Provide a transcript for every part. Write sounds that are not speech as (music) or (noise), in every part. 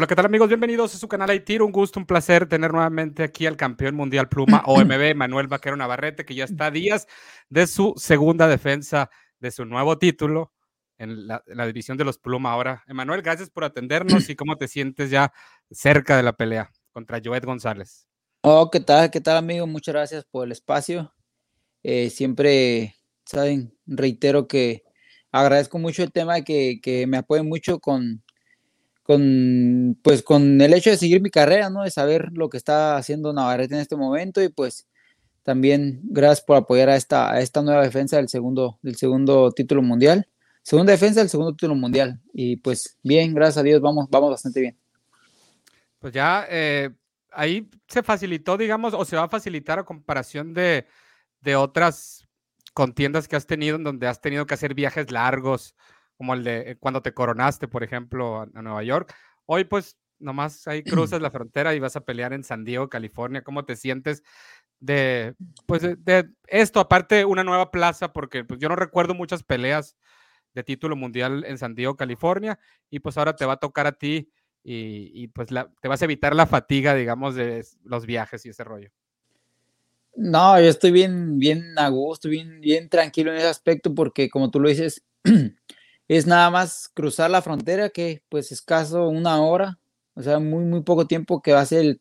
Hola, ¿qué tal amigos? Bienvenidos a su canal Aitir. Un gusto, un placer tener nuevamente aquí al campeón mundial pluma (clears throat) OMB, Manuel Vaquero Navarrete, que ya está a días de su segunda defensa de su nuevo título en la, división de los pluma ahora. Emanuel, gracias por atendernos y cómo te sientes ya cerca de la pelea contra Joet González. Oh, ¿qué tal? ¿Qué tal, amigo? Muchas gracias por el espacio. Eh, siempre, saben, reitero que agradezco mucho el tema que, que me apoyen mucho con, con, pues, con el hecho de seguir mi carrera, ¿no? De saber lo que está haciendo Navarrete en este momento y pues también gracias por apoyar a esta, a esta nueva defensa del segundo, del segundo título mundial. Segunda defensa del segundo título mundial. Y pues bien, gracias a Dios, vamos, vamos bastante bien. Pues ya eh, ahí se facilitó, digamos, o se va a facilitar a comparación de, de otras contiendas que has tenido, en donde has tenido que hacer viajes largos, como el de cuando te coronaste, por ejemplo, a, Nueva York. Hoy, pues, nomás ahí (clears throat) cruzas la frontera y vas a pelear en San Diego, California. ¿Cómo te sientes de, pues, de, esto? Aparte, una nueva plaza, porque pues, yo no recuerdo muchas peleas de título mundial en San Diego, California, y pues ahora te va a tocar a ti y, pues te vas a evitar la fatiga, digamos, de los viajes y ese rollo. No, yo estoy bien, bien a gusto, bien, bien tranquilo en ese aspecto, porque como tú lo dices, (clears throat) es nada más cruzar la frontera, que pues escaso una hora, o sea, muy, muy poco tiempo que va a ser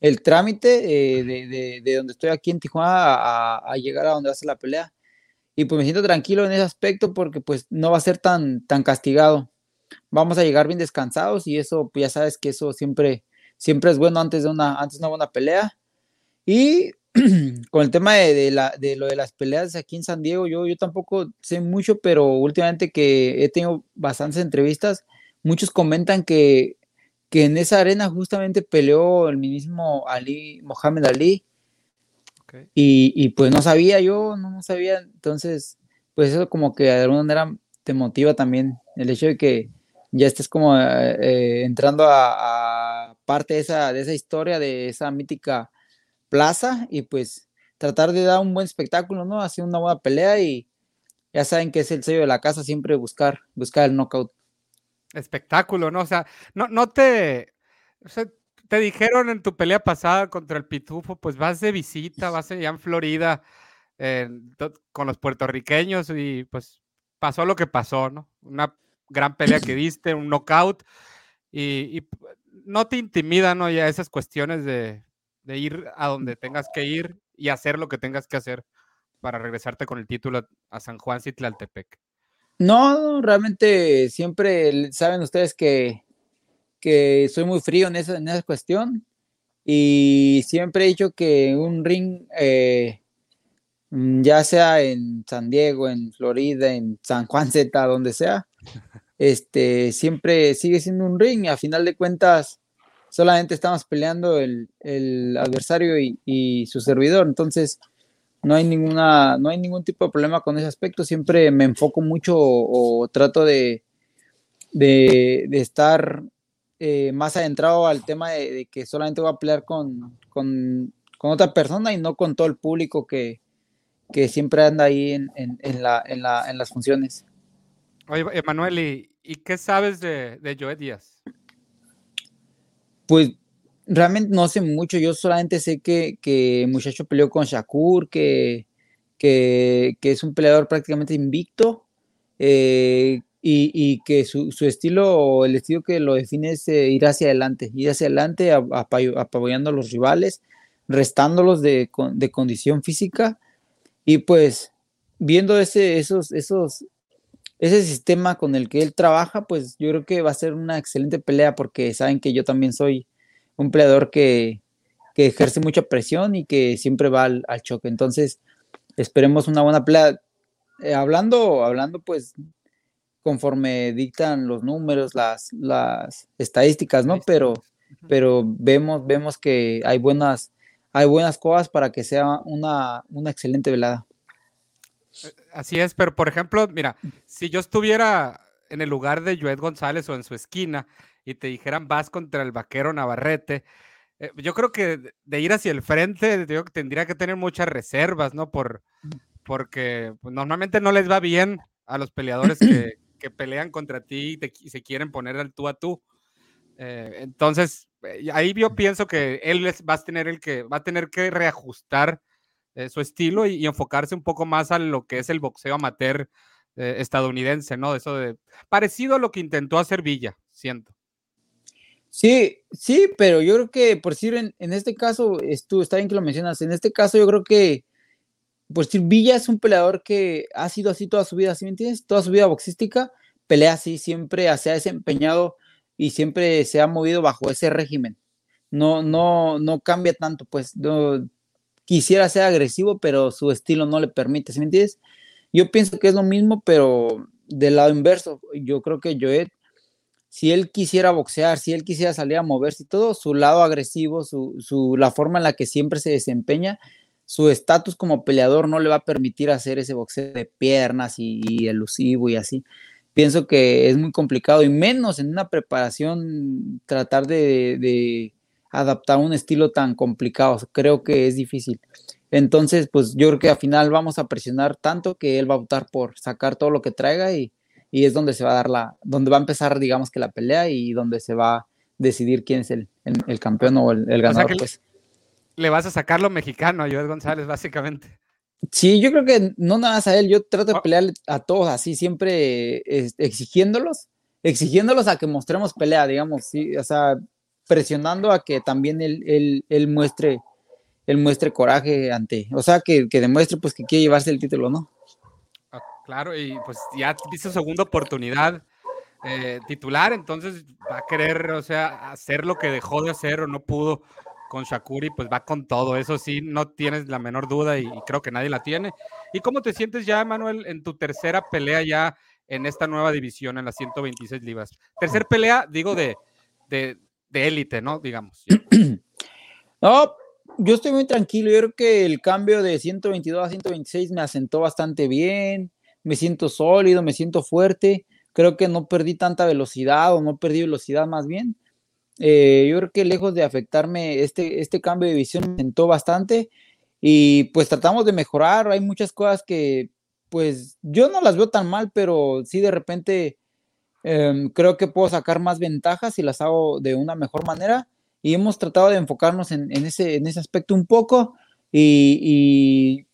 el, trámite eh, de, de, donde estoy aquí en Tijuana a, a, llegar a donde va a ser la pelea. Y pues me siento tranquilo en ese aspecto porque pues no va a ser tan, tan castigado. Vamos a llegar bien descansados y eso, pues ya sabes que eso siempre, siempre es bueno antes de una, antes de una buena pelea. Y (clears throat) con el tema de, la, de, lo de las peleas aquí en San Diego, yo, yo tampoco sé mucho, pero últimamente que he tenido bastantes entrevistas, muchos comentan que, que en esa arena justamente peleó el mismo Ali, Mohamed Ali. Y, y, pues no sabía yo, no, sabía, entonces, pues eso como que de alguna manera te motiva también el hecho de que ya estés como eh, eh, entrando a, a, parte de esa, de esa historia, de esa mítica plaza y pues tratar de dar un buen espectáculo, ¿no? Hacer una buena pelea y ya saben que es el sello de la casa, siempre buscar, buscar el knockout. Espectáculo, ¿no? O sea, no, no te, te dijeron en tu pelea pasada contra el Pitufo, pues vas de visita, vas allá en Florida con los puertorriqueños y pues pasó lo que pasó, ¿no? Una gran pelea que diste, un knockout y, y no te intimida, ¿no? Ya esas cuestiones de, de ir a donde tengas que ir y hacer lo que tengas que hacer para regresarte con el título a San Juan Citlaltepec. No, realmente siempre saben ustedes que, que soy muy frío en esa, en esa cuestión y siempre he dicho que un ring, eh, mm, ya sea en San Diego, en Florida, en San Juan Z, donde sea, este, siempre sigue siendo un ring y a final de cuentas solamente estamos peleando el, adversario y, su servidor, entonces no hay ninguna, no hay ningún tipo de problema con ese aspecto, siempre me enfoco mucho o, trato de, de, estar eh, más adentrado al tema de, que solamente voy a pelear con, con, otra persona y no con todo el público que, siempre anda ahí en, la, en, las funciones. Oye, Emanuel, ¿y, qué sabes de, de Joe Díaz? Pues realmente no sé mucho, yo solamente sé que, que el muchacho peleó con Shakur, que, que, que es un peleador prácticamente invicto eh, y, y, que su, su, estilo, el estilo que lo define es eh, ir hacia adelante, ir hacia adelante apoyando a los rivales, restándolos de, de, condición física. Y pues viendo ese, esos, esos, ese sistema con el que él trabaja, pues yo creo que va a ser una excelente pelea porque saben que yo también soy un peleador que, ejerce mucha presión y que siempre va al, choque. Entonces, esperemos una buena pelea. Eh, hablando, hablando pues conforme dictan los números, las, las estadísticas, ¿no? Pero, pero vemos, vemos que hay buenas, hay buenas cosas para que sea una, una excelente velada. Eh, así es, pero por ejemplo, mira, si yo estuviera en el lugar de Joed González o en su esquina y te dijeran vas contra el vaquero Navarrete, eh, yo creo que de ir hacia el frente yo tendría que tener muchas reservas, ¿no? Por, porque pues, normalmente no les va bien a los peleadores que, pelean contra ti y, se quieren poner al tú a tú. Eh, entonces, ahí yo pienso que él va a tener el que va a tener que reajustar eh, su estilo y, enfocarse un poco más a lo que es el boxeo amateur estadounidense, ¿no? Eso de parecido a lo que intentó hacer Villa, siento. Sí, sí, pero yo creo que, por decir, en, este caso, tú, está bien que lo mencionas, en este caso yo creo que, por decir, Villa es un peleador que ha sido así toda su vida, ¿sí me entiendes? Toda su vida boxística, pelea así, siempre se ha desempeñado y siempre se ha movido bajo ese régimen. No, no, no cambia tanto, pues no, quisiera ser agresivo, pero su estilo no le permite, ¿sí me entiendes? Yo pienso que es lo mismo, pero del lado inverso. Yo creo que Joet, si él quisiera boxear, si él quisiera salir a moverse y todo, su lado agresivo, su, la forma en la que siempre se desempeña, su estatus como peleador no le va a permitir hacer ese boxeo de piernas y elusivo y así pienso que es muy complicado y menos en una preparación tratar de, adaptar un estilo tan complicado. Creo que es difícil. Entonces, pues yo creo que al final vamos a presionar tanto que él va a optar por sacar todo lo que traiga y, es donde se va a dar la, donde va a empezar, digamos que la pelea y donde se va a decidir quién es el, campeón o el, ganador. pues. Le vas a sacar lo mexicano a Joel González, básicamente. Sí, yo creo que no nada más a él, yo trato de ah. pelear a todos así, siempre exigiéndolos, exigiéndolos a que mostremos pelea, digamos, sí, o sea, presionando a que también él, él, muestre, él muestre coraje ante, o sea, que, demuestre pues que quiere llevarse el título, ¿no? Ah, claro, y pues ya hizo segunda oportunidad eh, titular, entonces va a querer, o sea, hacer lo que dejó de hacer o no pudo con Shakuri, pues va con todo. Eso sí, no tienes la menor duda y, creo que nadie la tiene. ¿Y cómo te sientes ya, Manuel, en tu tercera pelea ya en esta nueva división, en las 126 libras? Tercer pelea, digo, de élite, ¿no? Digamos. (clears throat) No, yo estoy muy tranquilo. Yo creo que el cambio de 122 a 126 me asentó bastante bien. Me siento sólido, me siento fuerte. Creo que no perdí tanta velocidad o no perdí velocidad más bien. Eh, yo creo que lejos de afectarme, este, este cambio de visión me sentó bastante y pues tratamos de mejorar. Hay muchas cosas que pues yo no las veo tan mal, pero sí de repente em, creo que puedo sacar más ventajas si las hago de una mejor manera y hemos tratado de enfocarnos en, ese, en ese aspecto un poco y,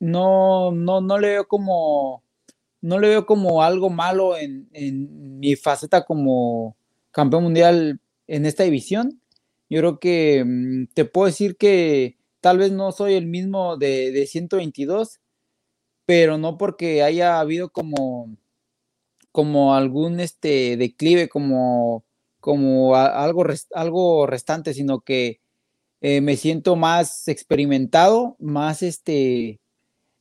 no, no, no le veo como no le veo como algo malo en, en mi faceta como campeón mundial en esta división. Yo creo que mm, te puedo decir que tal vez no soy el mismo de, 122, pero no porque haya habido como, como algún este, declive, como, como algo, algo restante, sino que eh, me siento más experimentado, más este,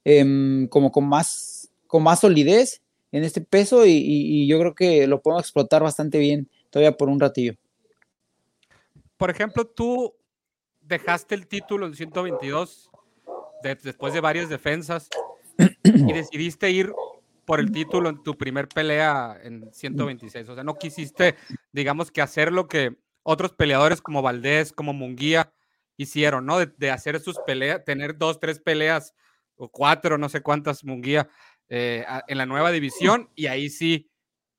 em, como con más, con más solidez en este peso y, y yo creo que lo puedo explotar bastante bien todavía por un ratillo. Por ejemplo, tú dejaste el título en 122 después de varias defensas y (clears throat) decidiste ir por el título en tu primer pelea en 126. O sea, no quisiste, digamos, que hacer lo que otros peleadores como Valdés, como Munguía hicieron, ¿no? De, hacer sus peleas, tener dos, tres peleas o cuatro, no sé cuántas Munguía eh, en la nueva división y ahí sí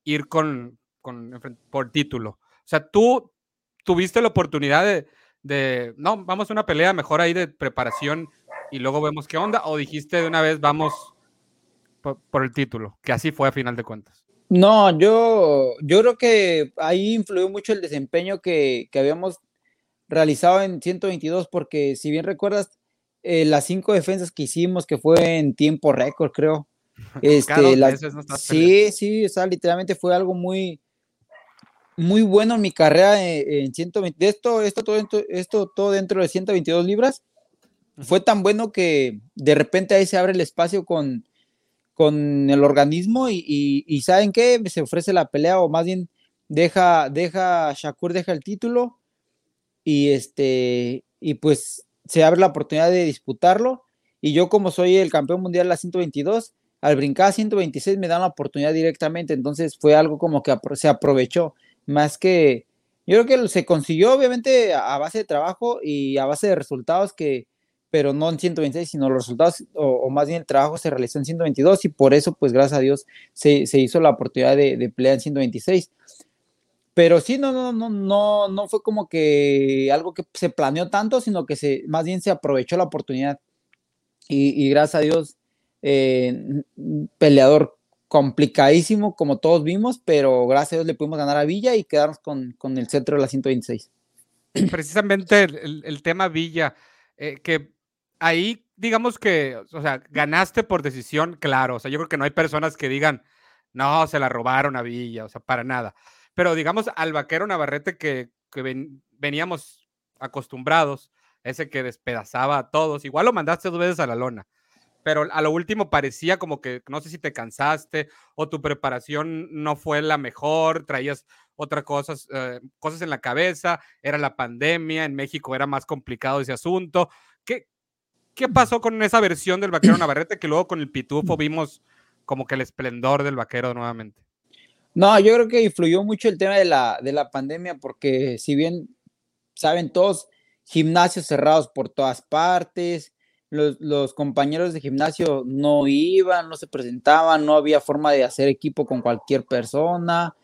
ir con, con por título. O sea, tú tuviste la oportunidad de, no, vamos a una pelea mejor ahí de preparación y luego vemos qué onda, o dijiste de una vez vamos por, el título, que así fue a final de cuentas. No, yo, yo creo que ahí influyó mucho el desempeño que, habíamos realizado en 122, porque si bien recuerdas, eh, las cinco defensas que hicimos, que fue en tiempo récord, creo. (laughs) Este, sí, sí, o sea, literalmente fue algo muy, muy bueno en mi carrera en, 120. Esto, esto, todo esto todo dentro de 122 libras. Fue tan bueno que de repente ahí se abre el espacio con, con el organismo y, ¿saben qué? Se ofrece la pelea o más bien deja, deja, Shakur deja el título y este, y pues se abre la oportunidad de disputarlo. Y yo como soy el campeón mundial de la 122, al brincar a 126 me dan la oportunidad directamente, entonces fue algo como que se aprovechó. Más que yo creo que se consiguió obviamente a, base de trabajo y a base de resultados que, pero no en 126, sino los resultados o, más bien el trabajo se realizó en 122 y por eso pues gracias a Dios se, hizo la oportunidad de, de pelear en 126. Pero sí, no, no, no, no, no fue como que algo que se planeó tanto, sino que se, más bien se aprovechó la oportunidad. Y, gracias a Dios, eh, peleador complicadísimo, como todos vimos, pero gracias a Dios le pudimos ganar a Villa y quedarnos con, con el centro de la 126. Precisamente el, tema Villa, eh, que ahí digamos que, o sea, ganaste por decisión, claro, o sea, yo creo que no hay personas que digan, no, se la robaron a Villa, o sea, para nada. Pero digamos, al vaquero Navarrete que, que veníamos acostumbrados, ese que despedazaba a todos, igual lo mandaste dos veces a la lona, pero a lo último parecía como que no sé si te cansaste o tu preparación no fue la mejor, traías otras cosas, eh, cosas en la cabeza, era la pandemia, en México era más complicado ese asunto. ¿Qué, ¿Qué pasó con esa versión del vaquero Navarrete que luego con el pitufo vimos como que el esplendor del vaquero nuevamente? No, yo creo que influyó mucho el tema de la, de la pandemia, porque si bien saben todos, gimnasios cerrados por todas partes, los, compañeros de gimnasio no iban, no se presentaban, no había forma de hacer equipo con cualquier persona,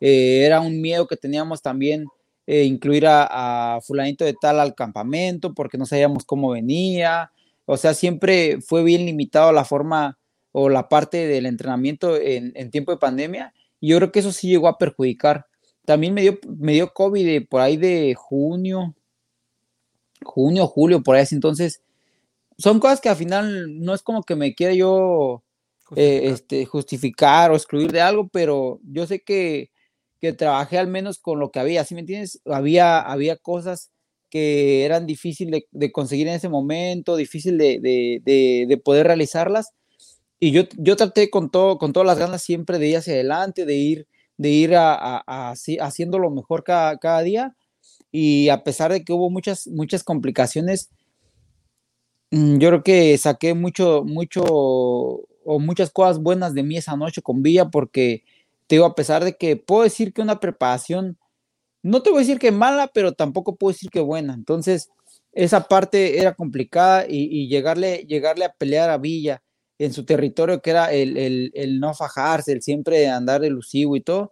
eh, era un miedo que teníamos también eh, incluir a, fulanito de tal al campamento porque no sabíamos cómo venía, o sea, siempre fue bien limitado la forma o la parte del entrenamiento en, en tiempo de pandemia y yo creo que eso sí llegó a perjudicar. También me dio, me dio COVID por ahí de junio, junio, julio, por ahí. Entonces, son cosas que al final no es como que me quiera yo eh, justificar. este, justificar o excluir de algo, pero yo sé que, que trabajé al menos con lo que había, ¿sí me entiendes? Había, había cosas que eran difíciles de, conseguir en ese momento, difícil de, de, de poder realizarlas y yo, traté con, todo, con todas las ganas siempre de ir hacia adelante, de ir, de ir a, a, haciendo lo mejor cada, día. Y a pesar de que hubo muchas, muchas complicaciones, mm, yo creo que saqué mucho, mucho muchas cosas buenas de mí esa noche con Villa, porque te digo, a pesar de que puedo decir que una preparación, no te voy a decir que mala, pero tampoco puedo decir que buena. Entonces, esa parte era complicada y, y llegarle, llegarle a pelear a Villa en su territorio, que era el, no fajarse, el siempre andar elusivo y todo,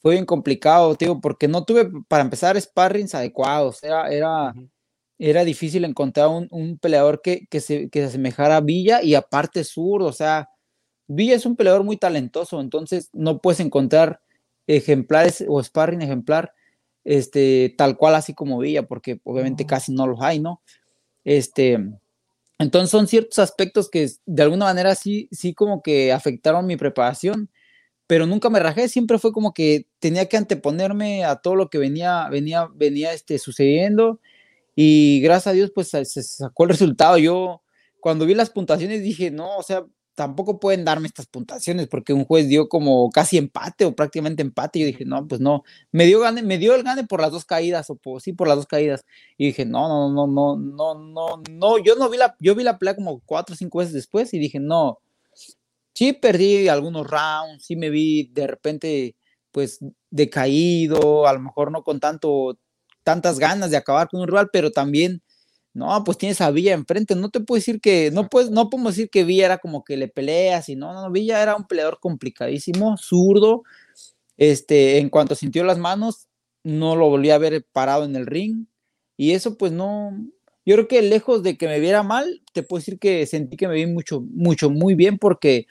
fue bien complicado, tío, porque no tuve, para empezar, sparrings adecuados. Era, era, era difícil encontrar un, peleador que, que, se, que se asemejara a Villa y aparte sur, o sea, Villa es un peleador muy talentoso, entonces no puedes encontrar ejemplares o sparring ejemplar este, tal cual así como Villa, porque obviamente casi no los hay, ¿no? Este, entonces son ciertos aspectos que de alguna manera sí, sí como que afectaron mi preparación, pero nunca me rajé, siempre fue como que tenía que anteponerme a todo lo que venía, venía, venía este, sucediendo y gracias a Dios pues se, sacó el resultado. Yo cuando vi las puntuaciones dije, no, o sea, tampoco pueden darme estas puntuaciones porque un juez dio como casi empate o prácticamente empate. Y yo dije, no, pues no, me dio, gane, me dio el gane por las dos caídas o por, sí, por las dos caídas. Y dije, no, no, no, no, no, no, no, yo no vi la, yo vi la pelea como cuatro o cinco veces después y dije, no, sí perdí algunos rounds, sí me vi de repente pues decaído, a lo mejor no con tanto, tantas ganas de acabar con un rival, pero también no, pues tienes a Villa enfrente, no te puedo decir que, no puedes, no podemos decir que Villa era como que le peleas y no, no, Villa era un peleador complicadísimo, zurdo, este, en cuanto sintió las manos, no lo volví a ver parado en el ring, y eso pues no, yo creo que lejos de que me viera mal, te puedo decir que sentí que me vi mucho, mucho, muy bien porque,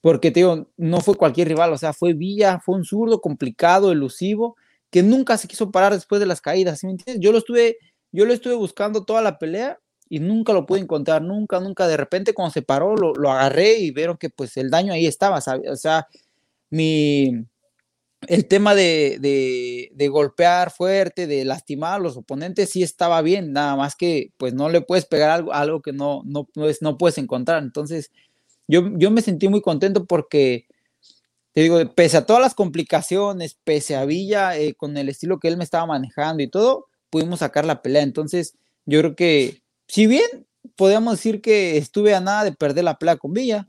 porque te digo, no fue cualquier rival, o sea, fue Villa, fue un zurdo complicado, elusivo, que nunca se quiso parar después de las caídas, ¿sí me entiendes? Yo lo estuve yo lo estuve buscando toda la pelea y nunca lo pude encontrar, nunca, nunca. De repente cuando se paró lo, agarré y vieron que pues el daño ahí estaba, o sea, mi, el tema de, de, golpear fuerte, de lastimar a los oponentes, sí estaba bien, nada más que pues no le puedes pegar algo, algo que no, no, pues, no puedes encontrar. Entonces, yo, yo me sentí muy contento porque, te digo, pese a todas las complicaciones, pese a Villa, eh, con el estilo que él me estaba manejando y todo, pudimos sacar la pelea. Entonces, yo creo que, si bien podríamos decir que estuve a nada de perder la pelea con Villa,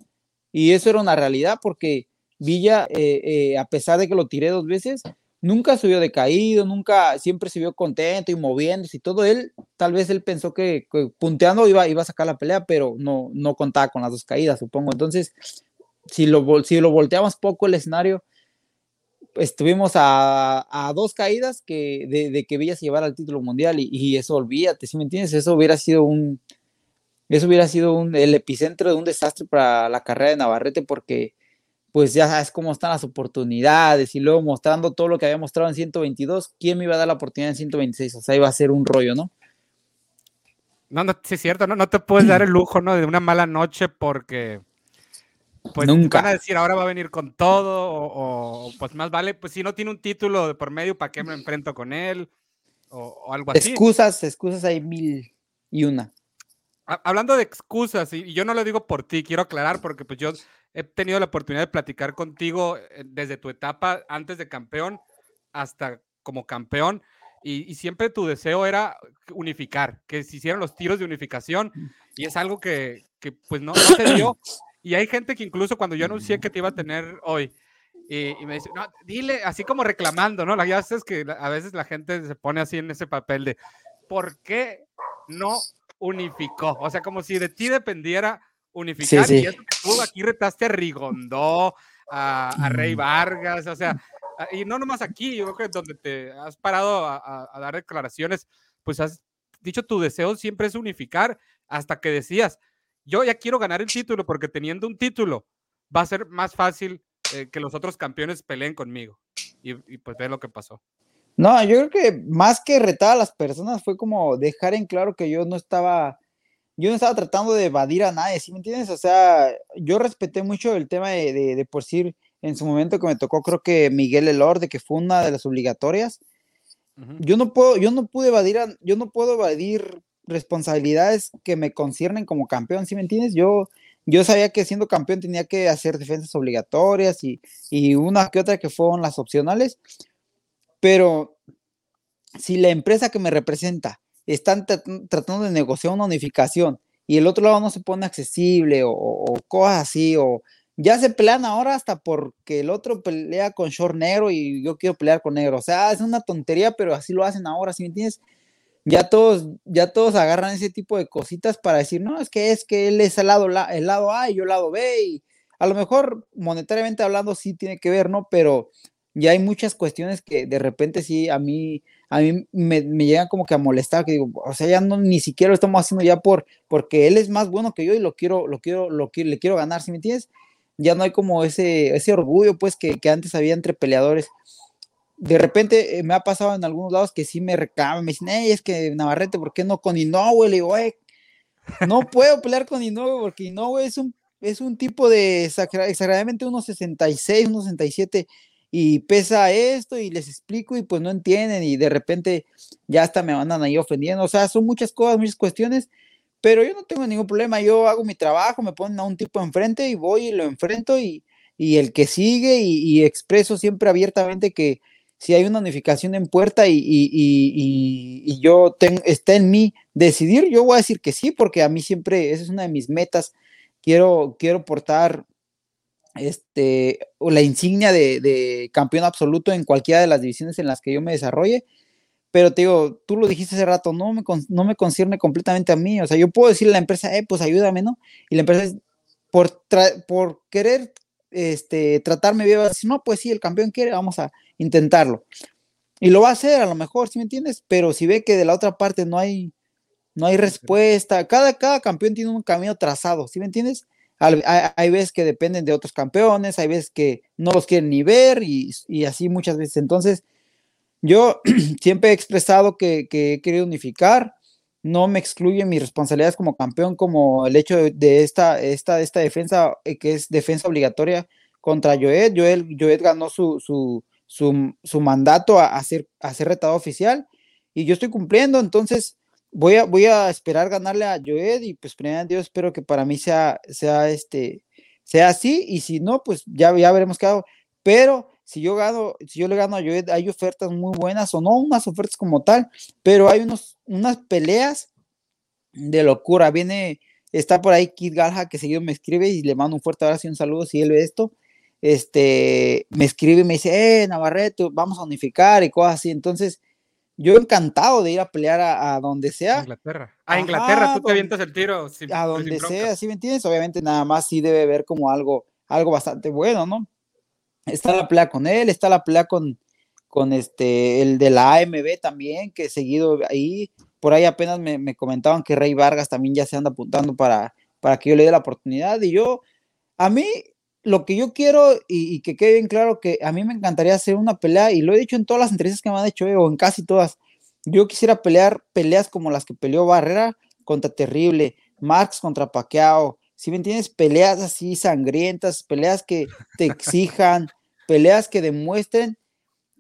y eso era una realidad porque Villa, eh, eh, a pesar de que lo tiré dos veces, nunca vio decaído, nunca, siempre se vio contento y moviéndose y todo. Él, tal vez él pensó que, punteando iba, iba a sacar la pelea, pero no, no contaba con las dos caídas, supongo. Entonces, si lo, si lo volteamos poco el escenario, estuvimos a, dos caídas que, de, que Villa se llevara al título mundial y, eso olvídate, si me entiendes? Eso hubiera sido un, eso hubiera sido un, el epicentro de un desastre para la carrera de Navarrete porque pues ya sabes cómo están las oportunidades y luego mostrando todo lo que había mostrado en 122, ¿quién me iba a dar la oportunidad en 126? O sea, iba a ser un rollo, ¿no? No, no, sí es cierto, no, no te puedes dar el lujo, ¿no? De una mala noche porque pues Nunca. van a decir ahora va a venir con todo o, pues más vale, pues si no tiene un título de por medio, ¿para qué me enfrento con él? O, algo así. Excusas, excusas hay mil y una. Hablando de excusas, y yo no lo digo por ti, quiero aclarar porque pues yo he tenido la oportunidad de platicar contigo eh, desde tu etapa antes de campeón hasta como campeón. Y, siempre tu deseo era unificar, que se hicieran los tiros de unificación. Y es algo que, pues no, se dio. (coughs) Y hay gente que incluso cuando yo anuncié que te iba a tener hoy, y, me dice, no, dile, así como reclamando, ¿no? La ya es que a veces la gente se pone así en ese papel de, ¿por qué no unificó? O sea, como si de ti dependiera unificar. Y tú aquí retaste a Rigondó, a, Rey Vargas, o sea, y no nomás aquí, yo creo que donde te has parado a, dar declaraciones, pues has dicho tu deseo siempre es unificar hasta que decías, yo ya quiero ganar el título porque teniendo un título va a ser más fácil eh, que los otros campeones peleen conmigo. Y, y pues ve lo que pasó. No, yo creo que más que retar a las personas fue como dejar en claro que yo no estaba yo no estaba tratando de evadir a nadie, ¿sí me entiendes? O sea, yo respeté mucho el tema de, de, por decir, en su momento que me tocó, creo que Miguel Elorde, que fue una de las obligatorias. Yo no puedo, yo no pude evadir, yo no puedo evadir responsabilidades que me conciernen como campeón, ¿sí me entiendes? Yo, yo sabía que siendo campeón tenía que hacer defensas obligatorias y, y una que otra que fueron las opcionales, pero si la empresa que me representa están tratando de negociar una unificación y el otro lado no se pone accesible o, cosas así, o ya se pelean ahora hasta porque el otro pelea con short negro y yo quiero pelear con negro. O sea, es una tontería, pero así lo hacen ahora, ¿sí me entiendes? Ya todos, ya todos agarran ese tipo de cositas para decir, no, es que es que él es el lado, el lado A y yo el lado B, y a lo mejor monetariamente hablando sí tiene que ver, ¿no? Pero ya hay muchas cuestiones que de repente sí a mí a mí me, me llegan como que a molestar, que digo, o sea, ya no ni siquiera lo estamos haciendo ya por, porque él es más bueno que yo y lo quiero, lo quiero, lo quiero, le quiero ganar, ¿sí me entiendes? Ya no hay como ese, ese orgullo, pues, que, que antes había entre peleadores. De repente eh, me ha pasado en algunos lados que sí me reclaman, me dicen, hey, es que Navarrete, ¿por qué no con Inoue? Le digo, no puedo pelear con Inoue porque Inoue es un, es un tipo de exageradamente unos 66, unos 67 y pesa esto y les explico y pues no entienden y de repente ya hasta me mandan ahí ofendiendo. O sea, son muchas cosas, muchas cuestiones, pero yo no tengo ningún problema. Yo hago mi trabajo, me ponen a un tipo enfrente y voy y lo enfrento y, y el que sigue y, expreso siempre abiertamente que si hay una unificación en puerta y, y yo tengo, está en mí decidir, yo voy a decir que sí, porque a mí siempre esa es una de mis metas. Quiero, quiero portar este, la insignia de, campeón absoluto en cualquiera de las divisiones en las que yo me desarrolle. Pero te digo, tú lo dijiste hace rato, no me, no me concierne completamente a mí. O sea, yo puedo decirle a la empresa, eh, pues ayúdame, ¿no? Y la empresa, por, por querer este, tratarme bien, va a decir, no, pues sí, el campeón quiere, vamos a intentarlo. Y lo va a hacer a lo mejor, ¿sí me entiendes? Pero si ve que de la otra parte no hay, no hay respuesta, cada, cada campeón tiene un camino trazado, ¿sí me entiendes? Hay, veces que dependen de otros campeones, hay veces que no los quieren ni ver y, así muchas veces. Entonces, yo (clears throat) siempre he expresado que, he querido unificar, no me excluye mis responsabilidades como campeón, como el hecho de, esta, esta, esta defensa, eh, que es defensa obligatoria contra Joed. Joed, Joed ganó su, su, su, mandato a, a, ser, retado oficial y yo estoy cumpliendo, entonces voy a, voy a esperar ganarle a Joed y pues primero Dios espero que para mí sea, sea este, sea así y si no, pues ya, ya veremos qué hago. Pero si yo gano, si yo le gano a Joed, hay ofertas muy buenas o no unas ofertas como tal, pero hay unos, unas peleas de locura. Viene, está por ahí Kid Galja que seguido me escribe y le mando un fuerte abrazo y un saludo si él ve esto. Este, me escribe y me dice, eh, Navarrete, vamos a unificar y cosas así. Entonces, yo encantado de ir a pelear a, donde sea. Inglaterra. A Inglaterra, tú te avientas el tiro. a donde sea, ¿sí me entiendes? Obviamente nada más sí debe ver como algo, algo bastante bueno, ¿no? está la pelea con él, está la pelea con, con este, el de la AMB también, que seguido ahí, por ahí apenas me, comentaban que Rey Vargas también ya se anda apuntando para, para que yo le dé la oportunidad, y yo, a mí, lo que yo quiero, y, que quede bien claro, que a mí me encantaría hacer una pelea, y lo he dicho en todas las entrevistas que me han hecho, eh, o en casi todas, yo quisiera pelear peleas como las que peleó Barrera contra Terrible, Marx contra Paqueado, si me entiendes, peleas así sangrientas, peleas que te (laughs) exijan, peleas que demuestren,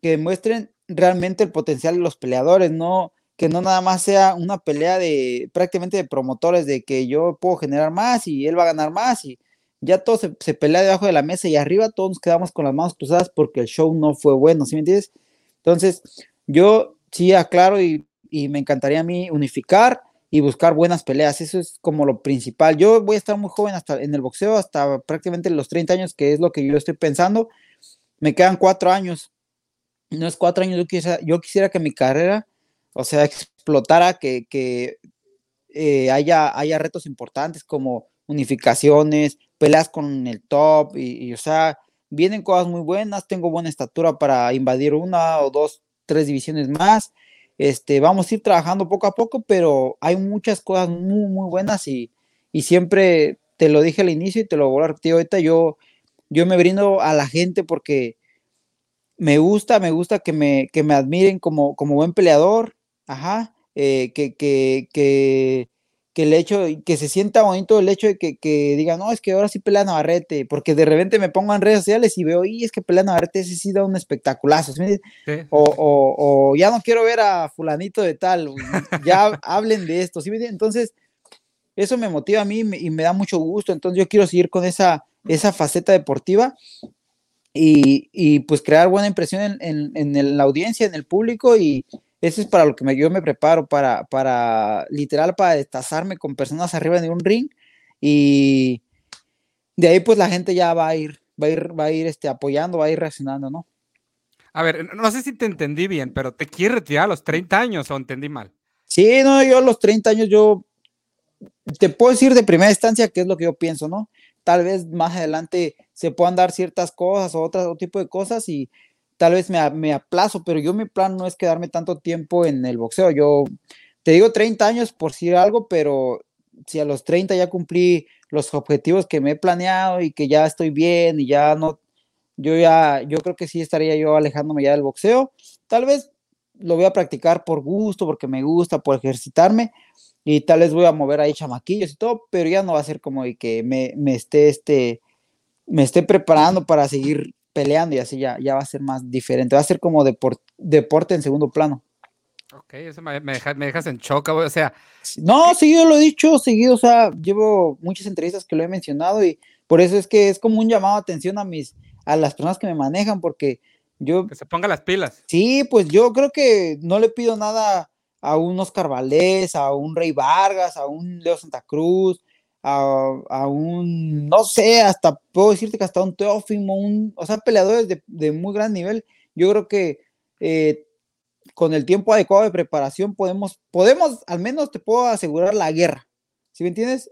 que demuestren realmente el potencial de los peleadores, no que no nada más sea una pelea de prácticamente de promotores de que yo puedo generar más y él va a ganar más y ya todo se, pelea debajo de la mesa y arriba todos nos quedamos con las manos cruzadas porque el show no fue bueno, ¿sí me entiendes? Entonces, yo sí aclaro y, y me encantaría a mí unificar y buscar buenas peleas. Eso es como lo principal. Yo voy a estar muy joven hasta en el boxeo, hasta prácticamente los 30 años, que es lo que yo estoy pensando. Me quedan cuatro años. No es cuatro años, yo quisiera, yo quisiera que mi carrera, o sea, explotara, que, que eh, haya, haya retos importantes como unificaciones, peleas con el top, y, y, o sea, vienen cosas muy buenas, tengo buena estatura para invadir una o dos, tres divisiones más. Este, vamos a ir trabajando poco a poco, pero hay muchas cosas muy, muy buenas y, siempre te lo dije al inicio y te lo voy a repetir ahorita, yo, yo me brindo a la gente porque me gusta, me gusta que me, que me admiren como, como buen peleador, ajá, eh, que, que, que, que el hecho, que se sienta bonito el hecho de que, que digan, no, es que ahora sí pelea Navarrete, porque de repente me pongo en redes sociales y veo, y es que pelea Navarrete, ese sí da un espectaculazo, o, ya no quiero ver a fulanito de tal, ya hablen de esto, ¿sí? entonces eso me motiva a mí y me da mucho gusto, entonces yo quiero seguir con esa, esa faceta deportiva y, y pues crear buena impresión en, en, en la audiencia, en el público y, eso es para lo que me, yo me preparo, para, para literal, para destazarme con personas arriba de un ring y de ahí pues la gente ya va a ir, va a ir, va a ir este, apoyando, va a ir reaccionando, ¿no? A ver, no sé si te entendí bien, pero ¿te quieres retirar a los 30 años o entendí mal? Sí, no, yo a los 30 años yo te puedo decir de primera instancia qué es lo que yo pienso, ¿no? Tal vez más adelante se puedan dar ciertas cosas o otro tipo de cosas y tal vez me, me, aplazo, pero yo mi plan no es quedarme tanto tiempo en el boxeo. Yo te digo 30 años por decir algo, pero si a los 30 ya cumplí los objetivos que me he planeado y que ya estoy bien y ya no, yo ya, yo creo que sí estaría yo alejándome ya del boxeo. Tal vez lo voy a practicar por gusto, porque me gusta, por ejercitarme y tal vez voy a mover ahí chamaquillos y todo, pero ya no va a ser como de que me, me esté este, me esté preparando para seguir peleando y así ya, ya va a ser más diferente, va a ser como deporte en segundo plano. Ok, eso me, me, dejas en choque, o sea. No, seguido lo he dicho, seguido, o sea, llevo muchas entrevistas que lo he mencionado y por eso es que es como un llamado de atención a mis, a las personas que me manejan, porque yo... Que se ponga las pilas. Sí, pues yo creo que no le pido nada a un Oscar Valdés, a un Rey Vargas, a un Leo Santa Cruz, a, un, no sé, hasta puedo decirte que hasta un Teófimo, un, o sea, peleadores de, muy gran nivel. Yo creo que eh, con el tiempo adecuado de preparación podemos, podemos, al menos te puedo asegurar la guerra, ¿sí me entiendes?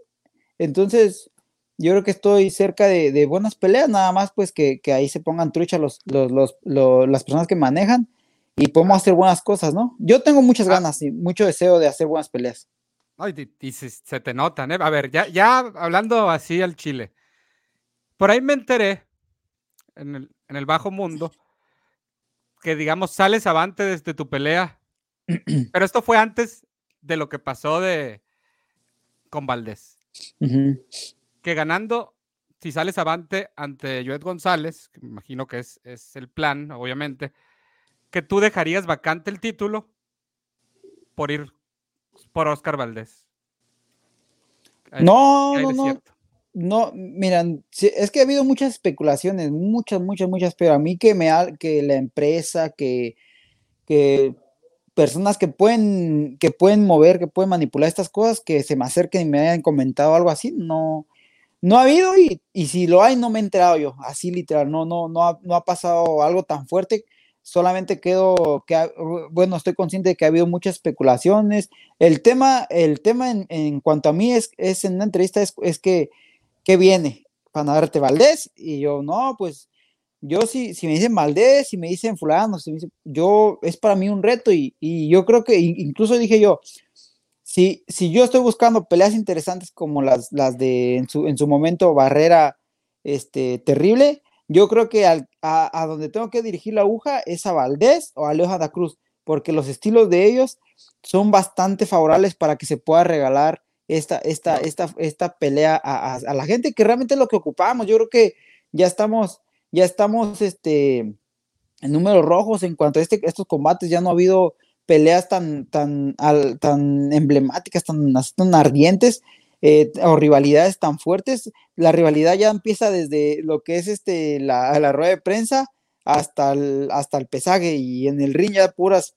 Entonces, yo creo que estoy cerca de, buenas peleas, nada más pues que, ahí se pongan trucha los, los, las personas que manejan y podemos hacer buenas cosas, ¿no? Yo tengo muchas ah. ganas y mucho deseo de hacer buenas peleas. Ay, y, se, te notan, ¿eh? A ver, ya, ya hablando así al Chile. Por ahí me enteré en el, en el bajo mundo que, digamos, sales avante desde tu pelea. (clears throat) Pero esto fue antes de lo que pasó de con Valdés. Que ganando, si sales avante ante Joet González, que me imagino que es, es el plan, obviamente, que tú dejarías vacante el título por ir por Oscar Valdés. no, no, no. No, miran, es que ha habido muchas especulaciones, muchas, muchas, muchas, pero a mí que me que la empresa, que, que personas que pueden, que pueden mover, que pueden manipular estas cosas, que se me acerquen y me hayan comentado algo así, no, no ha habido y, y si lo hay no me he enterado yo, así literal, no, no, no no ha pasado algo tan fuerte solamente quedo, que, bueno, estoy consciente de que ha habido muchas especulaciones. El tema, el tema en, cuanto a mí es, es en una entrevista es, es que, ¿qué viene? Para darte Valdés, y yo, no, pues yo si, si me dicen Valdés, si me dicen fulano, si yo es para mí un reto y, y, yo creo que incluso dije yo, si, si yo estoy buscando peleas interesantes como las, las de en su, en su momento Barrera este, terrible, yo creo que a, a, donde tengo que dirigir la aguja es a Valdés o a Leo da Cruz, porque los estilos de ellos son bastante favorables para que se pueda regalar esta, esta, esta, esta pelea a, a, la gente, que realmente es lo que ocupamos. Yo creo que ya estamos, ya estamos este, en números rojos en cuanto a este, estos combates, ya no ha habido peleas tan, tan, tan emblemáticas, tan, tan ardientes. Eh, o rivalidades tan fuertes, la rivalidad ya empieza desde lo que es este, la, la rueda de prensa hasta el, hasta el pesaje y en el ring ya puras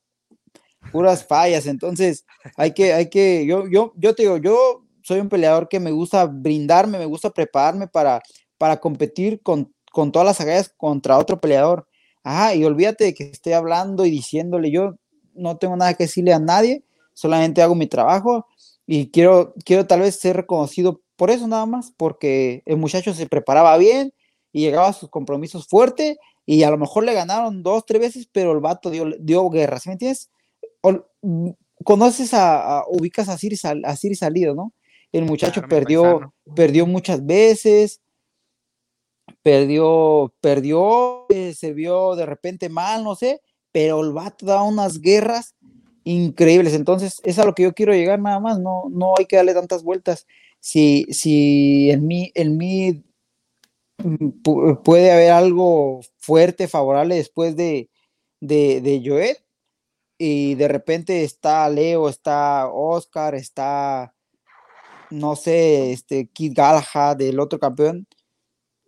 puras fallas. Entonces, hay que, hay que, yo, yo, yo te digo, yo soy un peleador que me gusta brindarme, me gusta prepararme para, para competir con, con todas las agallas contra otro peleador. Ajá, y olvídate de que esté hablando y diciéndole, yo no tengo nada que decirle a nadie, solamente hago mi trabajo y quiero, quiero tal vez ser reconocido por eso nada más, porque el muchacho se preparaba bien y llegaba a sus compromisos fuerte y a lo mejor le ganaron dos, tres veces, pero el vato dio, dio guerra, ¿sí me entiendes? Mm, conoces a, ubicas a Siri, a Siri Salido, ¿no? El muchacho perdió, perdió muchas veces, perdió, perdió, eh, se vio de repente mal, no sé, pero el vato da unas guerras increíbles. Entonces, es a lo que yo quiero llegar nada más, no, no hay que darle tantas vueltas. Si, si en mí, en mí mm, puede haber algo fuerte, favorable después de, de, de Joet, y de repente está Leo, está Oscar, está, no sé, este Kid Galahad, del otro campeón.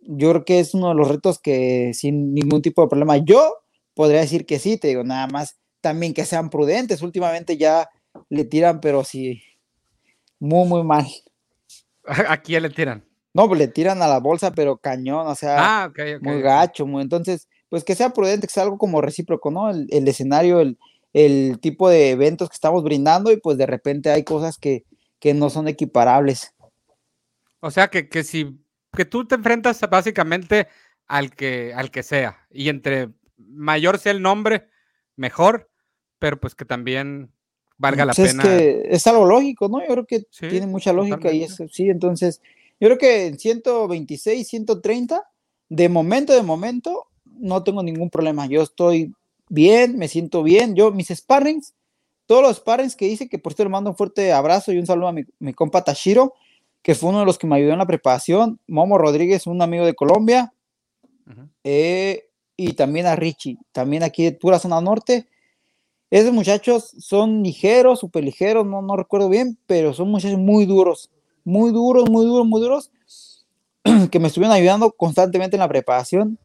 Yo creo que es uno de los retos que sin ningún tipo de problema. Yo podría decir que sí, te digo, nada más también que sean prudentes. Últimamente ya le tiran, pero sí, muy, muy mal. (laughs) ¿A quién le tiran? No, pues le tiran a la bolsa, pero cañón, o sea, ah, muy gacho, muy. Entonces, pues que sea prudente, que sea algo como recíproco, ¿no? El, el escenario, el, el tipo de eventos que estamos brindando y pues de repente hay cosas que, que no son equiparables. O sea que, que si que tú te enfrentas básicamente al que, al que sea y entre mayor sea el nombre, mejor, pero pues que también valga la pues pena. Es que es algo lógico, ¿no? Yo creo que tiene mucha lógica y eso, sí, entonces yo creo que en 126, 130, de momento, de momento, no tengo ningún problema. Yo estoy bien, me siento bien. Yo, mis sparrings, todos los sparrings que hice, que por cierto le mando un fuerte abrazo y un saludo a mi, mi, compa Tashiro, que fue uno de los que me ayudó en la preparación. Momo Rodríguez, un amigo de Colombia. Uh -huh. eh, y también a Richie, también aquí de pura zona norte. Esos muchachos son ligeros, súper ligeros, no, no recuerdo bien, pero son muchachos muy duros, muy duros, muy duros, muy duros, (clears throat) que me estuvieron ayudando constantemente en la preparación.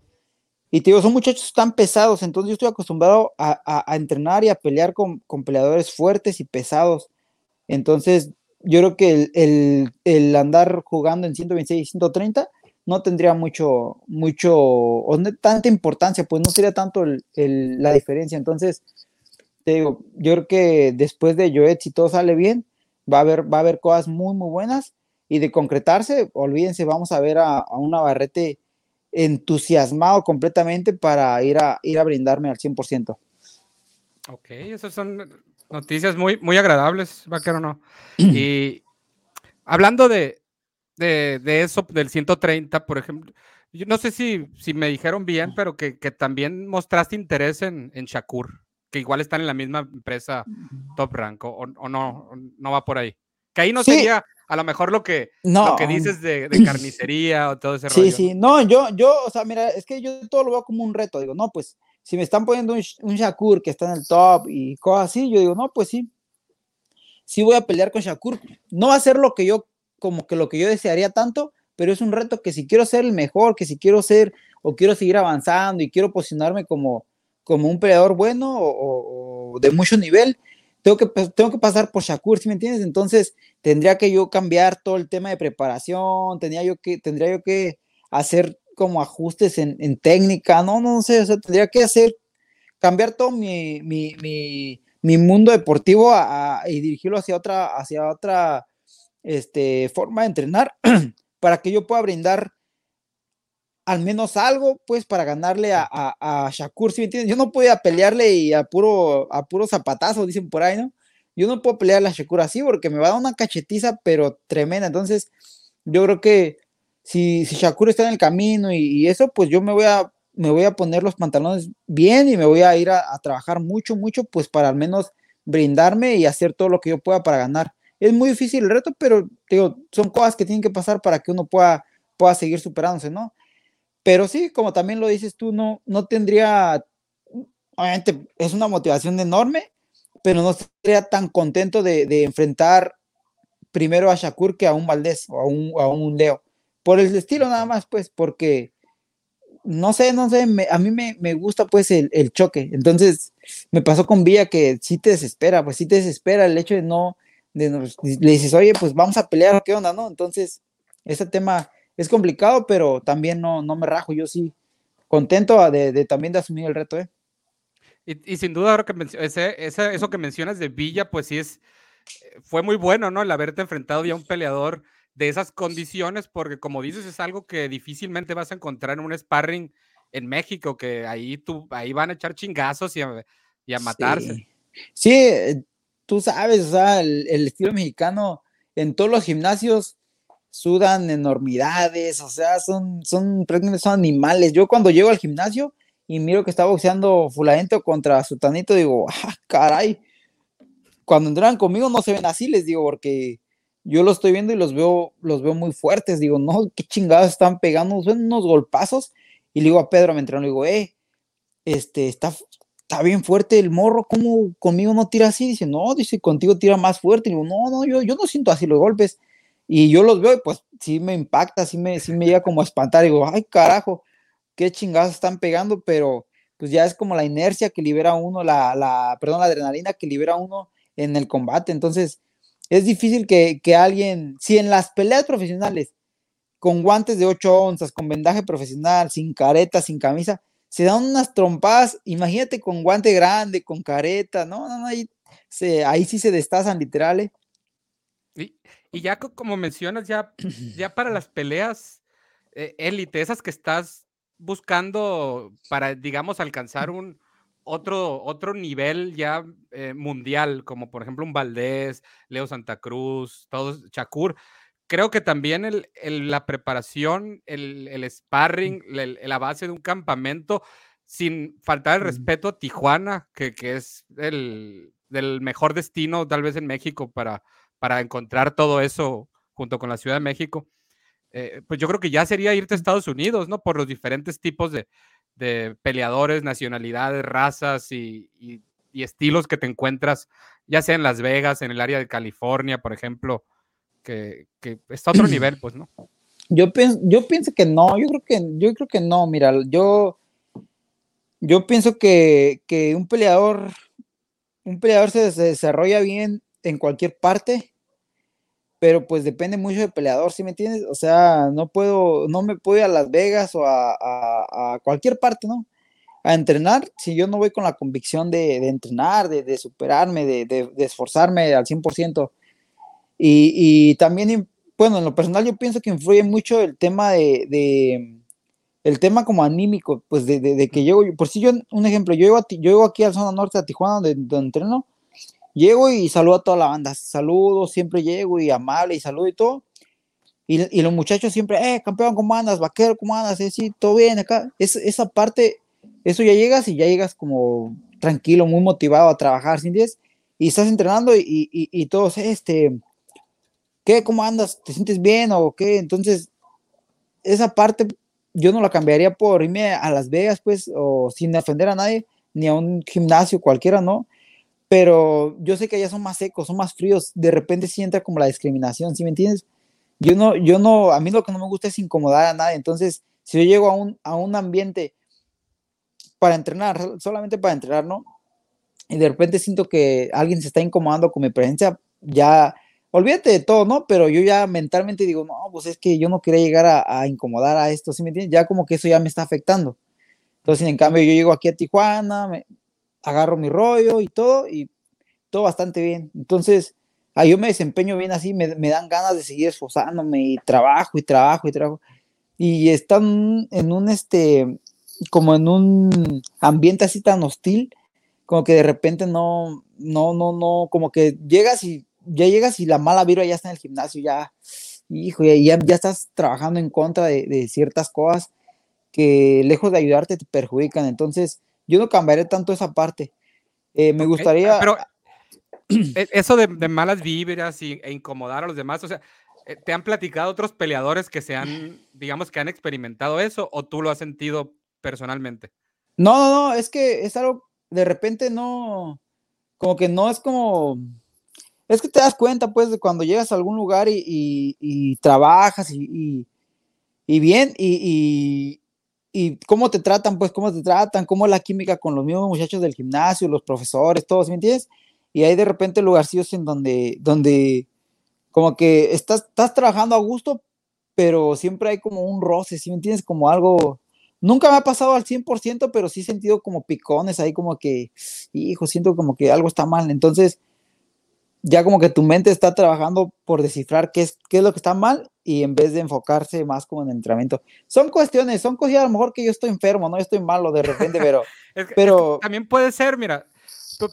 Y te digo, son muchachos tan pesados, entonces yo estoy acostumbrado a, a, a entrenar y a pelear con, con, peleadores fuertes y pesados. Entonces, yo creo que el, el, el, andar jugando en 126 y 130 no tendría mucho, mucho, o no, tanta importancia, pues no sería tanto el, la diferencia. Entonces, te digo, yo creo que después de Joet, si todo sale bien, va a haber, va a haber cosas muy, muy buenas. Y de concretarse, olvídense, vamos a ver a, a una Barrete entusiasmado completamente para ir a, ir a brindarme al 100%. Ok, esas son noticias muy, muy agradables, vaquero, ¿no? (clears throat) y hablando de, de, de, eso, del 130, por ejemplo, yo no sé si, si me dijeron bien, pero que, que también mostraste interés en, en, Shakur, que igual están en la misma empresa Top Rank, o, o no, no va por ahí. Que ahí no sí. sería a lo mejor lo que, no. lo que dices de, de, (clears throat) carnicería o todo ese sí, rollo. Sí, sí, no, yo, yo, o sea, mira, es que yo todo lo veo como un reto, digo, no, pues, si me están poniendo un, un Shakur que está en el top y cosas así, yo digo, no, pues sí, sí voy a pelear con Shakur. No va a ser lo que yo, como que lo que yo desearía tanto, pero es un reto que si quiero ser el mejor, que si quiero ser o quiero seguir avanzando y quiero posicionarme como, como un peleador bueno o, de mucho nivel, tengo que, tengo que pasar por Shakur, ¿sí me entiendes? Entonces tendría que yo cambiar todo el tema de preparación, tendría yo que, tendría yo que hacer como ajustes en, técnica, no, no sé, o sea, tendría que hacer, cambiar todo mi, mi, mi, mundo deportivo y dirigirlo hacia otra, hacia otra este, forma de entrenar (clears throat) para que yo pueda brindar al menos algo, pues, para ganarle a, a, Shakur, ¿sí me entiendes? Yo no podía pelearle y a puro, a puro zapatazo, dicen por ahí, ¿no? Yo no puedo pelearle a Shakur así porque me va a dar una cachetiza, pero tremenda. Entonces, yo creo que si, si Shakur está en el camino y, eso, pues yo me voy a me voy a poner los pantalones bien y me voy a ir a, trabajar mucho, mucho, pues para al menos brindarme y hacer todo lo que yo pueda para ganar. Es muy difícil el reto, pero digo, son cosas que tienen que pasar para que uno pueda, pueda seguir superándose, ¿no? Pero sí, como también lo dices tú, no, no tendría, obviamente es una motivación enorme, pero no estaría tan contento de, enfrentar primero a Shakur que a un Valdés o a un, a un Leo. Por el estilo nada más, pues, porque no sé, no sé, a mí me, gusta pues el, choque. Entonces, me pasó con Villa que sí te desespera, pues sí te desespera el hecho de no, de le dices, oye, pues vamos a pelear, ¿qué onda, no? Entonces, ese tema es complicado, pero también no, no me rajo, yo sí contento de, también de asumir el reto, ¿eh? Y, sin duda, ahora que ese, eso que mencionas de Villa, pues sí es, eh, fue muy bueno, ¿no? El haberte enfrentado ya a un peleador de esas condiciones, porque como dices, es algo que difícilmente vas a encontrar en un sparring en México, que ahí, tú, ahí van a echar chingazos y a, matarse. Sí. Eh, tú sabes, o sea, el, estilo mexicano en todos los gimnasios sudan enormidades, o sea, son, son, son animales. Yo cuando llego al gimnasio y miro que está boxeando fulanito contra sutanito, digo, (laughs) ah, caray. Cuando entran conmigo no se ven así, les digo, porque yo lo estoy viendo y los veo, los veo muy fuertes. Digo, no, qué chingados están pegando, son unos golpazos. Y le digo a Pedro, me entreno, le digo, eh, este, está, está bien fuerte el morro, ¿cómo conmigo no tira así? Dice, no, dice, contigo tira más fuerte. Y digo, no, no, yo, yo no siento así los golpes. Y yo los veo y pues sí me impacta, sí me, sí me llega como a espantar. Digo, ay, carajo, qué chingados están pegando, pero pues ya es como la inercia que libera uno, la, la, perdón, la adrenalina que libera uno en el combate. Entonces, es difícil que, alguien, si en las peleas profesionales, con guantes de 8 onzas, con vendaje profesional, sin careta, sin camisa, se dan unas trompadas, imagínate con guante grande, con careta, no, no, no, ahí, ahí sí se destazan literales. Y, y, ya como mencionas, ya, ya para las peleas eh, élite, esas que estás buscando para, digamos, alcanzar un, otro, otro nivel ya eh, mundial, como por ejemplo un Valdés, Leo Santa Cruz, todos, Shakur. Creo que también el, la preparación, el, el sparring, la base de un campamento, sin faltar el respeto a Tijuana, que, que es el, del mejor destino tal vez en México para, para encontrar todo eso junto con la Ciudad de México. Eh, pues yo creo que ya sería irte a Estados Unidos, ¿no? Por los diferentes tipos de, de peleadores, nacionalidades, razas y, estilos que te encuentras, ya sea en Las Vegas, en el área de California, por ejemplo, que, está a otro (clears throat) nivel, pues, ¿no? Yo pienso, yo pienso que no, yo creo que, yo creo que no, mira, yo, yo pienso que, que un peleador, un peleador se, desarrolla bien en cualquier parte, pero pues depende mucho del peleador, ¿sí me entiendes? O sea, no puedo, no me puedo ir a Las Vegas o a, cualquier parte, ¿no? A entrenar, si yo no voy con la convicción de, entrenar, de, superarme, de, esforzarme al 100%. Y, y también, bueno, en lo personal yo pienso que influye mucho el tema de, el tema como anímico, pues de, que llego, por si yo, un ejemplo, yo llego, yo llego aquí a la zona norte de Tijuana, donde, donde entreno, Llego y saludo a toda la banda, saludo, siempre llego y amable y saludo y todo. Y, los muchachos siempre, eh, campeón, ¿cómo andas? Vaquero, ¿cómo andas? Eh, sí, todo bien acá. Es, esa parte, eso ya llegas y ya llegas como tranquilo, muy motivado a trabajar, ¿sí entiendes? Y estás entrenando y, y, y todos, este, ¿qué? ¿Cómo andas? ¿Te sientes bien o qué? Entonces, esa parte yo no la cambiaría por irme a Las Vegas, pues, o sin defender a nadie, ni a un gimnasio cualquiera, ¿no? Pero yo sé que allá son más secos, son más fríos, de repente sí entra como la discriminación, ¿sí me entiendes? Yo no, yo no, a mí lo que no me gusta es incomodar a nadie, entonces si yo llego a un, a un ambiente para entrenar, solamente para entrenar, ¿no? Y de repente siento que alguien se está incomodando con mi presencia, ya, olvídate de todo, ¿no? Pero yo ya mentalmente digo, no, pues es que yo no quería llegar a, a incomodar a esto, ¿sí me entiendes? Ya como que eso ya me está afectando. Entonces, en cambio, yo llego aquí a Tijuana, me, agarro mi rollo y todo, y todo bastante bien. Entonces, ahí yo me desempeño bien así, me, dan ganas de seguir esforzándome y trabajo y trabajo y trabajo. y están en un, este, como en un ambiente así tan hostil, como que de repente no, no, no, no, como que llegas y ya llegas y la mala vibra ya está en el gimnasio, ya, hijo, ya, ya estás trabajando en contra de, ciertas cosas que lejos de ayudarte te perjudican. Entonces, yo no cambiaré tanto esa parte. Eh, me gustaría... Pero e, eso de, malas vibras y, e incomodar a los demás, o sea, eh, ¿te han platicado otros peleadores que se han, digamos, que han experimentado eso o tú lo has sentido personalmente? No, no, no, es que es algo, de repente no, como que no es como, es que te das cuenta, pues, de cuando llegas a algún lugar y, trabajas y, bien, y, cómo te tratan, pues, cómo te tratan, cómo la química con los mismos muchachos del gimnasio, los profesores, todos, ¿me entiendes? Y hay de repente lugarcillos en donde, donde como que estás, estás trabajando a gusto, pero siempre hay como un roce, ¿sí me entiendes? Como algo, nunca me ha pasado al 100%, pero sí he sentido como picones ahí, como que, hijo, siento como que algo está mal. Entonces, ya como que tu mente está trabajando por descifrar qué es, qué es lo que está mal y en vez de enfocarse más como en el entrenamiento. Son cuestiones, son cosas a lo mejor que yo estoy enfermo, no estoy malo de repente, pero... (laughs) pero... también puede ser, mira,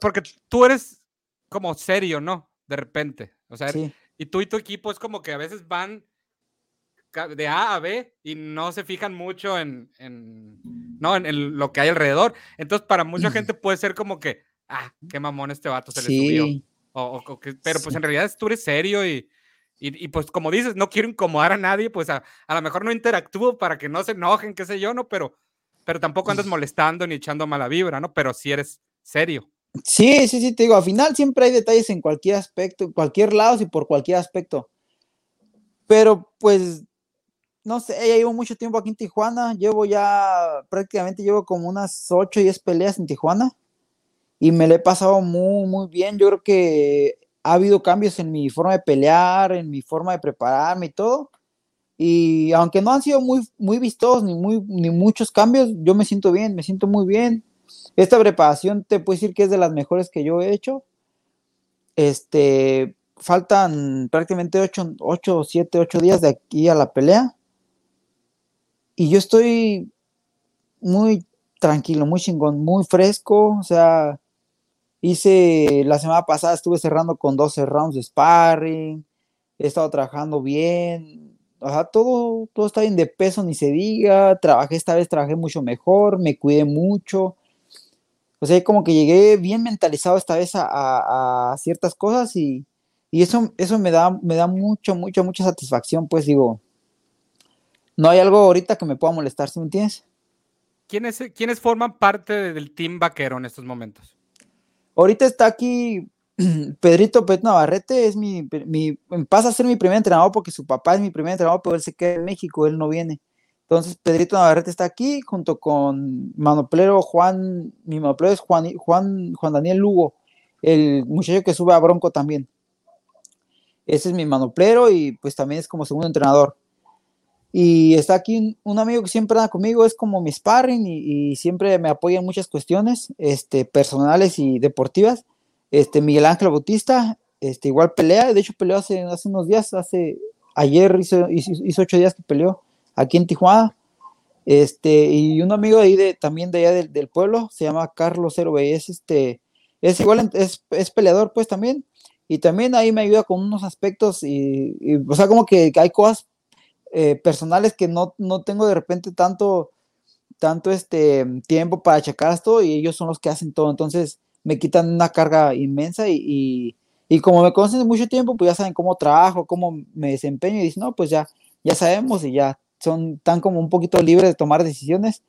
porque tú eres como serio, ¿no? De repente. O sea, y tú y tu equipo es como que a veces van de A a B y no se fijan mucho en, ¿no? en, lo que hay alrededor. Entonces, para mucha gente puede ser como que, ah, qué mamón este vato se le subió pero pues en realidad tú eres serio y, y, pues como dices, no quiero incomodar a nadie, pues a, a, lo mejor no interactúo para que no se enojen, qué sé yo, ¿no? Pero, pero tampoco andas molestando ni echando mala vibra, ¿no? Pero sí eres serio. Sí, sí, sí, te digo, al final siempre hay detalles en cualquier aspecto, en cualquier lado y por cualquier aspecto. Pero pues, no sé, ya llevo mucho tiempo aquí en Tijuana, llevo ya, prácticamente llevo como unas 8 o 10 peleas en Tijuana y me le he pasado muy, muy bien. Yo creo que ha habido cambios en mi forma de pelear, en mi forma de prepararme y todo. Y aunque no han sido muy, muy vistosos ni, muy, ni muchos cambios, yo me siento bien, me siento muy bien. Esta preparación te puedo decir que es de las mejores que yo he hecho. Este, faltan prácticamente 8, 8, 7, 8 días de aquí a la pelea. Y yo estoy muy tranquilo, muy chingón, muy fresco. O sea, Hice, la semana pasada estuve cerrando con 12 rounds de sparring, he estado trabajando bien, o sea, todo, todo está bien de peso, ni se diga, trabajé esta vez, trabajé mucho mejor, me cuidé mucho, o sea, como que llegué bien mentalizado esta vez a, ciertas cosas y, eso, eso me da, me da mucho, mucho, mucha satisfacción, pues digo, no hay algo ahorita que me pueda molestar, ¿sí me entiendes? ¿Quiénes, ¿Quiénes forman parte del team vaquero en estos momentos? Ahorita está aquí (clears throat) Pedrito Pet Navarrete, es mi, pasa a ser mi primer entrenador porque su papá es mi primer entrenador, pero él se queda en México, él no viene. Entonces Pedrito Navarrete está aquí junto con manoplero Juan, mi manoplero es Juan, Juan, Juan Daniel Lugo, el muchacho que sube a Bronco también. Ese es mi manoplero y pues también es como segundo entrenador. Y está aquí un, amigo que siempre anda conmigo, es como mi sparring y, siempre me apoya en muchas cuestiones este, personales y deportivas. Este, Miguel Ángel Bautista, este, igual pelea, de hecho peleó hace, hace unos días, hace, ayer hizo, hizo, ocho días que peleó aquí en Tijuana. Este, y un amigo ahí de, también de allá del, pueblo, se llama Carlos Cero es este, es igual, es, es, peleador pues también, y también ahí me ayuda con unos aspectos, y, y o sea, como que hay cosas eh, personales que no, no tengo de repente tanto, tanto este tiempo para checar esto y ellos son los que hacen todo. Entonces me quitan una carga inmensa y, y, como me conocen mucho tiempo, pues ya saben cómo trabajo, cómo me desempeño y dicen, no, pues ya, ya sabemos y ya son tan como un poquito libres de tomar decisiones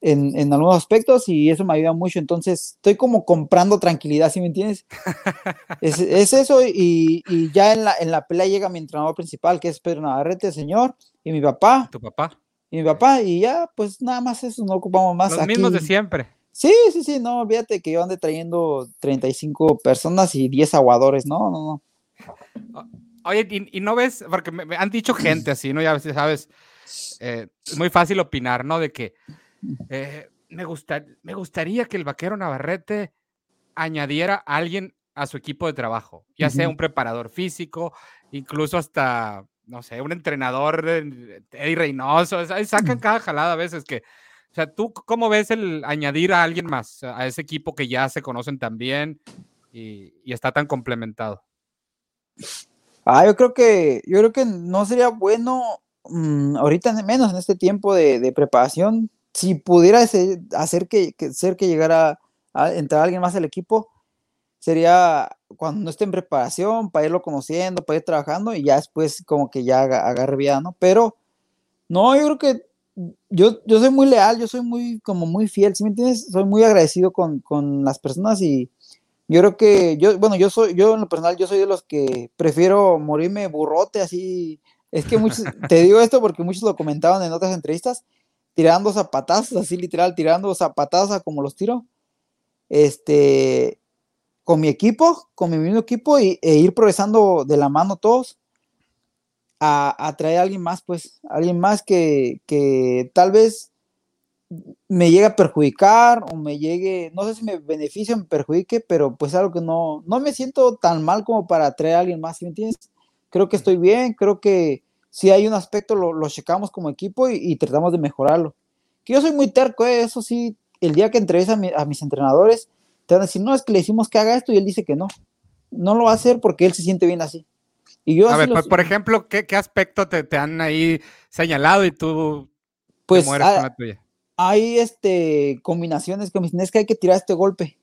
en, en, algunos aspectos y eso me ayuda mucho. Entonces, estoy como comprando tranquilidad, ¿sí me entiendes? (laughs) es, es, eso y, y, ya en la, en la pelea llega mi entrenador principal, que es Pedro Navarrete, señor, y mi papá. ¿Tu papá? Y mi papá, y ya, pues nada más eso, no ocupamos más. Los mismos de siempre. Sí, sí, sí, no, olvídate que yo ande trayendo 35 personas y 10 aguadores, no, no, no. Oye, y, no ves, porque me, han dicho gente así, ¿no? Ya sabes, eh, es muy fácil opinar, ¿no? De que eh, me, me gustaría que el vaquero Navarrete añadiera a alguien a su equipo de trabajo, ya sea un preparador físico, incluso hasta no sé, un entrenador, Eddie Reynoso, sacan cada jalada a veces que, o sea, ¿tú cómo ves el añadir a alguien más a ese equipo que ya se conocen tan bien y, está tan complementado? Ah, yo creo que, yo creo que no sería bueno mm, ahorita menos en este tiempo de, preparación, si pudiera hacer que, ser que llegara a entrar alguien más al equipo, sería cuando no esté en preparación, para irlo conociendo, para ir trabajando y ya después como que ya agarre vida, ¿no? Pero no, yo creo que yo, yo soy muy leal, yo soy muy, como muy fiel, ¿sí me entiendes? Soy muy agradecido con, con las personas y yo creo que yo, bueno, yo soy, yo en lo personal, yo soy de los que prefiero morirme burrote así. Es que muchos, te digo esto porque muchos lo comentaban en otras entrevistas, tirando zapatazos, así literal, tirando zapatazos como los tiro. Este, con mi equipo, con mi mismo equipo y, e ir progresando de la mano todos a, traer a alguien más, pues, alguien más que, que, tal vez me llegue a perjudicar o me llegue, no sé si me beneficia o me perjudique, pero pues algo que no, no me siento tan mal como para traer a alguien más, ¿sí me entiendes? Creo que estoy bien, creo que si hay un aspecto lo, lo checamos como equipo y, tratamos de mejorarlo. Que yo soy muy terco, ¿eh? eso sí, el día que entrevistas a, a mis entrenadores, te van a decir, no, es que le decimos que haga esto y él dice que no. No lo va a hacer porque él se siente bien así. Y yo a ver, por, ejemplo, ¿qué, qué aspecto te, te, han ahí señalado y tú pues, mueres con la tuya? Hay este, combinaciones que me dicen, es que hay que tirar este golpe.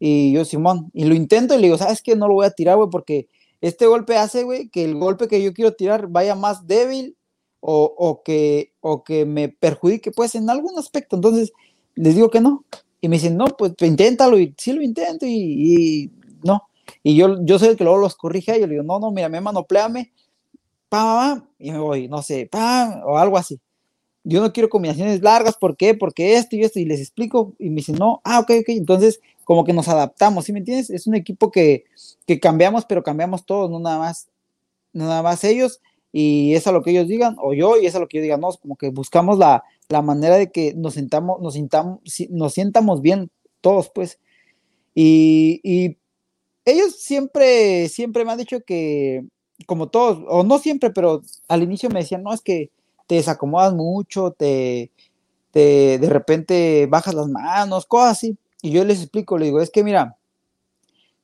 Y yo, Simón, y lo intento y le digo, ¿sabes qué? No lo voy a tirar, güey, porque este golpe hace, güey, que el golpe que yo quiero tirar vaya más débil o, que, o que me perjudique, pues, en algún aspecto. Entonces, les digo que no. Y me dicen, no, pues, pues inténtalo, y sí lo intento, y, no. Y yo, yo soy el que luego los corrige, y yo le digo, no, no, mira, me manopleame, pam, pam, y me voy, no sé, pam, o algo así. Yo no quiero combinaciones largas, ¿por qué? Porque esto y esto, y les explico, y me dicen, no, ah, ok, ok, entonces como que nos adaptamos, ¿sí me entiendes? Es un equipo que, que cambiamos, pero cambiamos todos, no nada más, no nada más ellos, y es a lo que ellos digan, o yo, y es a lo que yo diga, no, como que buscamos la, la manera de que nos sintamos, nos sintamos, nos sientamos bien todos, pues. Y, ellos siempre, siempre me han dicho que, como todos, o no siempre, pero al inicio me decían, no, es que te desacomodas mucho, te, te de repente bajas las manos, cosas así. Y yo les explico, le digo, es que mira,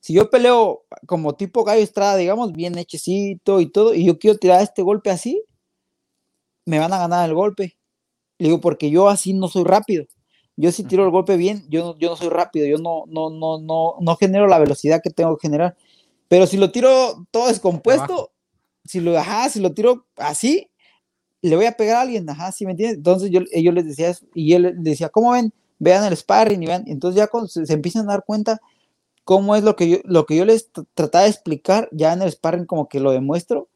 si yo peleo como tipo gallo estrada, digamos, bien hechecito y todo, y yo quiero tirar este golpe así, me van a ganar el golpe. Le digo, porque yo así no soy rápido. Yo si tiro el golpe bien, yo, yo no soy rápido, yo no, no, no, no, no genero la velocidad que tengo que generar. Pero si lo tiro todo descompuesto, si lo, ajá, si lo tiro así, le voy a pegar a alguien, ajá, ¿sí me entiendes? Entonces yo, ellos les decía eso, y él les decía, ¿cómo ven? Vean el sparring y vean. Entonces ya cuando se, empiezan a dar cuenta cómo es lo que yo, lo que yo les trataba de explicar, ya en el sparring como que lo demuestro,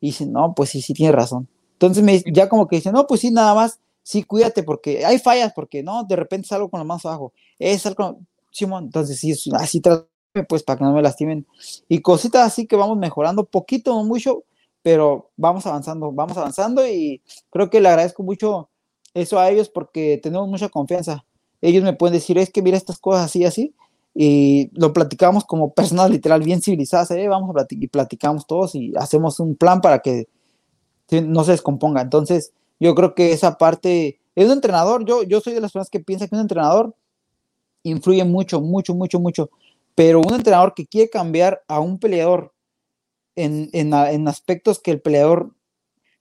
y dicen, no, pues sí, sí tiene razón. Entonces me, ya como que dicen, no, pues sí, nada más sí, cuídate porque hay fallas, porque no, de repente salgo con la mano abajo, es algo, Simón, entonces sí, así trátame pues para que no me lastimen. Y cositas así que vamos mejorando poquito, no mucho, pero vamos avanzando, vamos avanzando y creo que le agradezco mucho eso a ellos porque tenemos mucha confianza. Ellos me pueden decir, es que mira estas cosas así, así, y lo platicamos como personas literal bien civilizadas, ¿eh? vamos a platicar y platicamos todos y hacemos un plan para que no se descomponga. Entonces, yo creo que esa parte es un entrenador. Yo, yo soy de las personas que piensan que un entrenador influye mucho, mucho, mucho, mucho. Pero un entrenador que quiere cambiar a un peleador en, en, aspectos que el peleador,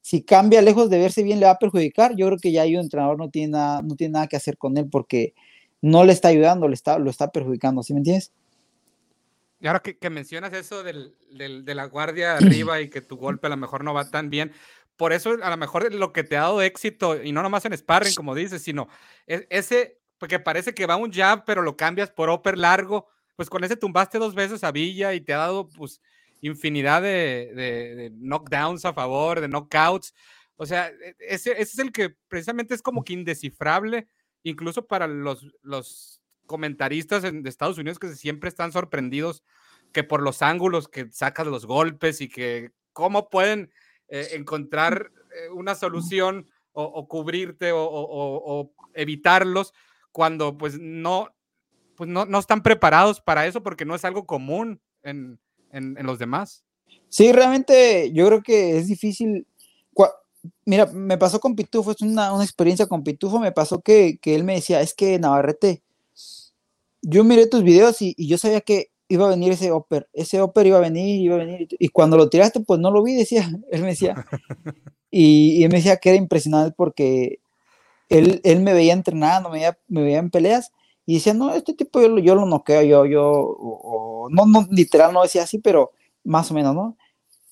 si cambia lejos de verse bien, le va a perjudicar, yo creo que ya hay un entrenador no tiene nada, no tiene nada que hacer con él porque no le está ayudando, le está, lo está perjudicando, ¿sí me entiendes? Y ahora que, mencionas eso del, del, de la guardia (clears throat) arriba y que tu golpe a lo mejor no va tan bien, por eso a lo mejor lo que te ha dado éxito, y no nomás en sparring, como dices, sino e, ese, porque parece que va un jab, pero lo cambias por upper largo, pues con ese tumbaste dos veces a Villa y te ha dado pues infinidad de, knockdowns a favor, de knockouts. O sea, e, ese, ese, es el que precisamente es como que indescifrable, incluso para los, los comentaristas de Estados Unidos que siempre están sorprendidos que por los ángulos que sacas los golpes y que cómo pueden eh, encontrar eh, una solución o, cubrirte o, evitarlos cuando pues no, pues no, no, están preparados para eso porque no es algo común en, en, los demás. Sí, realmente yo creo que es difícil. Mira, me pasó con Pitufo, es una, una experiencia con Pitufo, me pasó que, que, él me decía, es que Navarrete, yo miré tus videos y, y, yo sabía que iba a venir ese Oper, ese Oper iba a venir, iba a venir, y cuando lo tiraste, pues no lo vi, decía, (laughs) él me decía, (laughs) y, y él me decía que era impresionante porque él, él me veía entrenando, me veía, me veía en peleas, y decía, no, este tipo yo, yo lo noqueo, yo, yo, o, o, no, no, literal no decía así, pero más o menos, ¿no?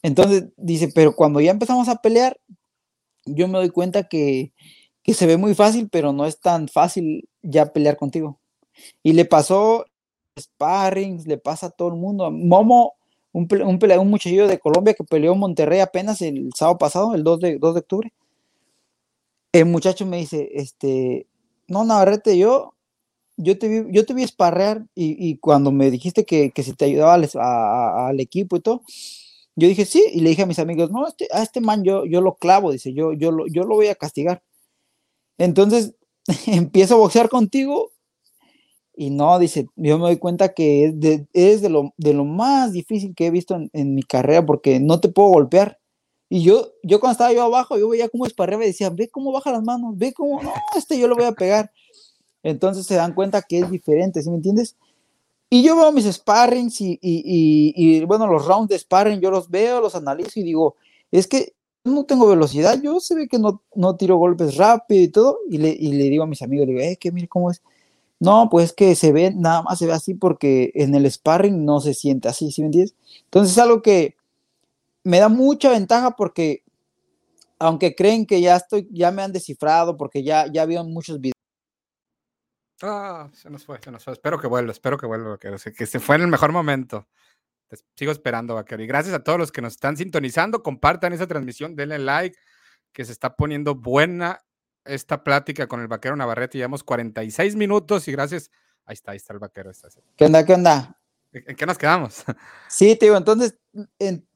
Entonces dice, pero cuando ya empezamos a pelear, yo me doy cuenta que, que, se ve muy fácil, pero no es tan fácil ya pelear contigo. Y le pasó sparrings, le pasa a todo el mundo. Momo, un, un un muchachillo de Colombia que peleó en Monterrey apenas el sábado pasado, el 2 de, 2 de octubre. El muchacho me dice, este, no, Navarrete, yo, yo te vi, yo te vi esparrear y, cuando me dijiste que, que si te ayudaba al, equipo y todo, yo dije, sí, y le dije a mis amigos, no, este, a este man yo, yo lo clavo, dice, yo, yo, lo, yo lo voy a castigar. Entonces (laughs) empiezo a boxear contigo y no, dice, yo me doy cuenta que es de, es de, lo, de lo más difícil que he visto en, en, mi carrera porque no te puedo golpear. Y yo, yo cuando estaba yo abajo, yo veía cómo esparreaba y decía, ve cómo baja las manos, ve cómo, no, este yo lo voy a pegar. Entonces se dan cuenta que es diferente, ¿sí me entiendes? Y yo veo mis sparrings y, y, y, bueno, los rounds de sparring, yo los veo, los analizo y digo, es que no tengo velocidad, yo se ve que no, no tiro golpes rápido y todo, y le, le digo a mis amigos, le digo, eh, que mire cómo es. No, pues que se ve, nada más se ve así porque en el sparring no se siente así, ¿sí me entiendes? Entonces es algo que me da mucha ventaja porque aunque creen que ya estoy, ya me han descifrado porque ya, ya vieron muchos videos Ah, se nos fue, se nos fue. Espero que vuelva, espero que vuelva, Vaquero. que se fue en el mejor momento. Sigo esperando, Vaquero. Y gracias a todos los que nos están sintonizando. Compartan esa transmisión, denle like, que se está poniendo buena esta plática con el Vaquero Navarrete. Llevamos 46 minutos y gracias. Ahí está, ahí está el Vaquero. Está ¿Qué onda, qué onda? ¿En qué nos quedamos? (laughs) Sí, te digo, entonces, en,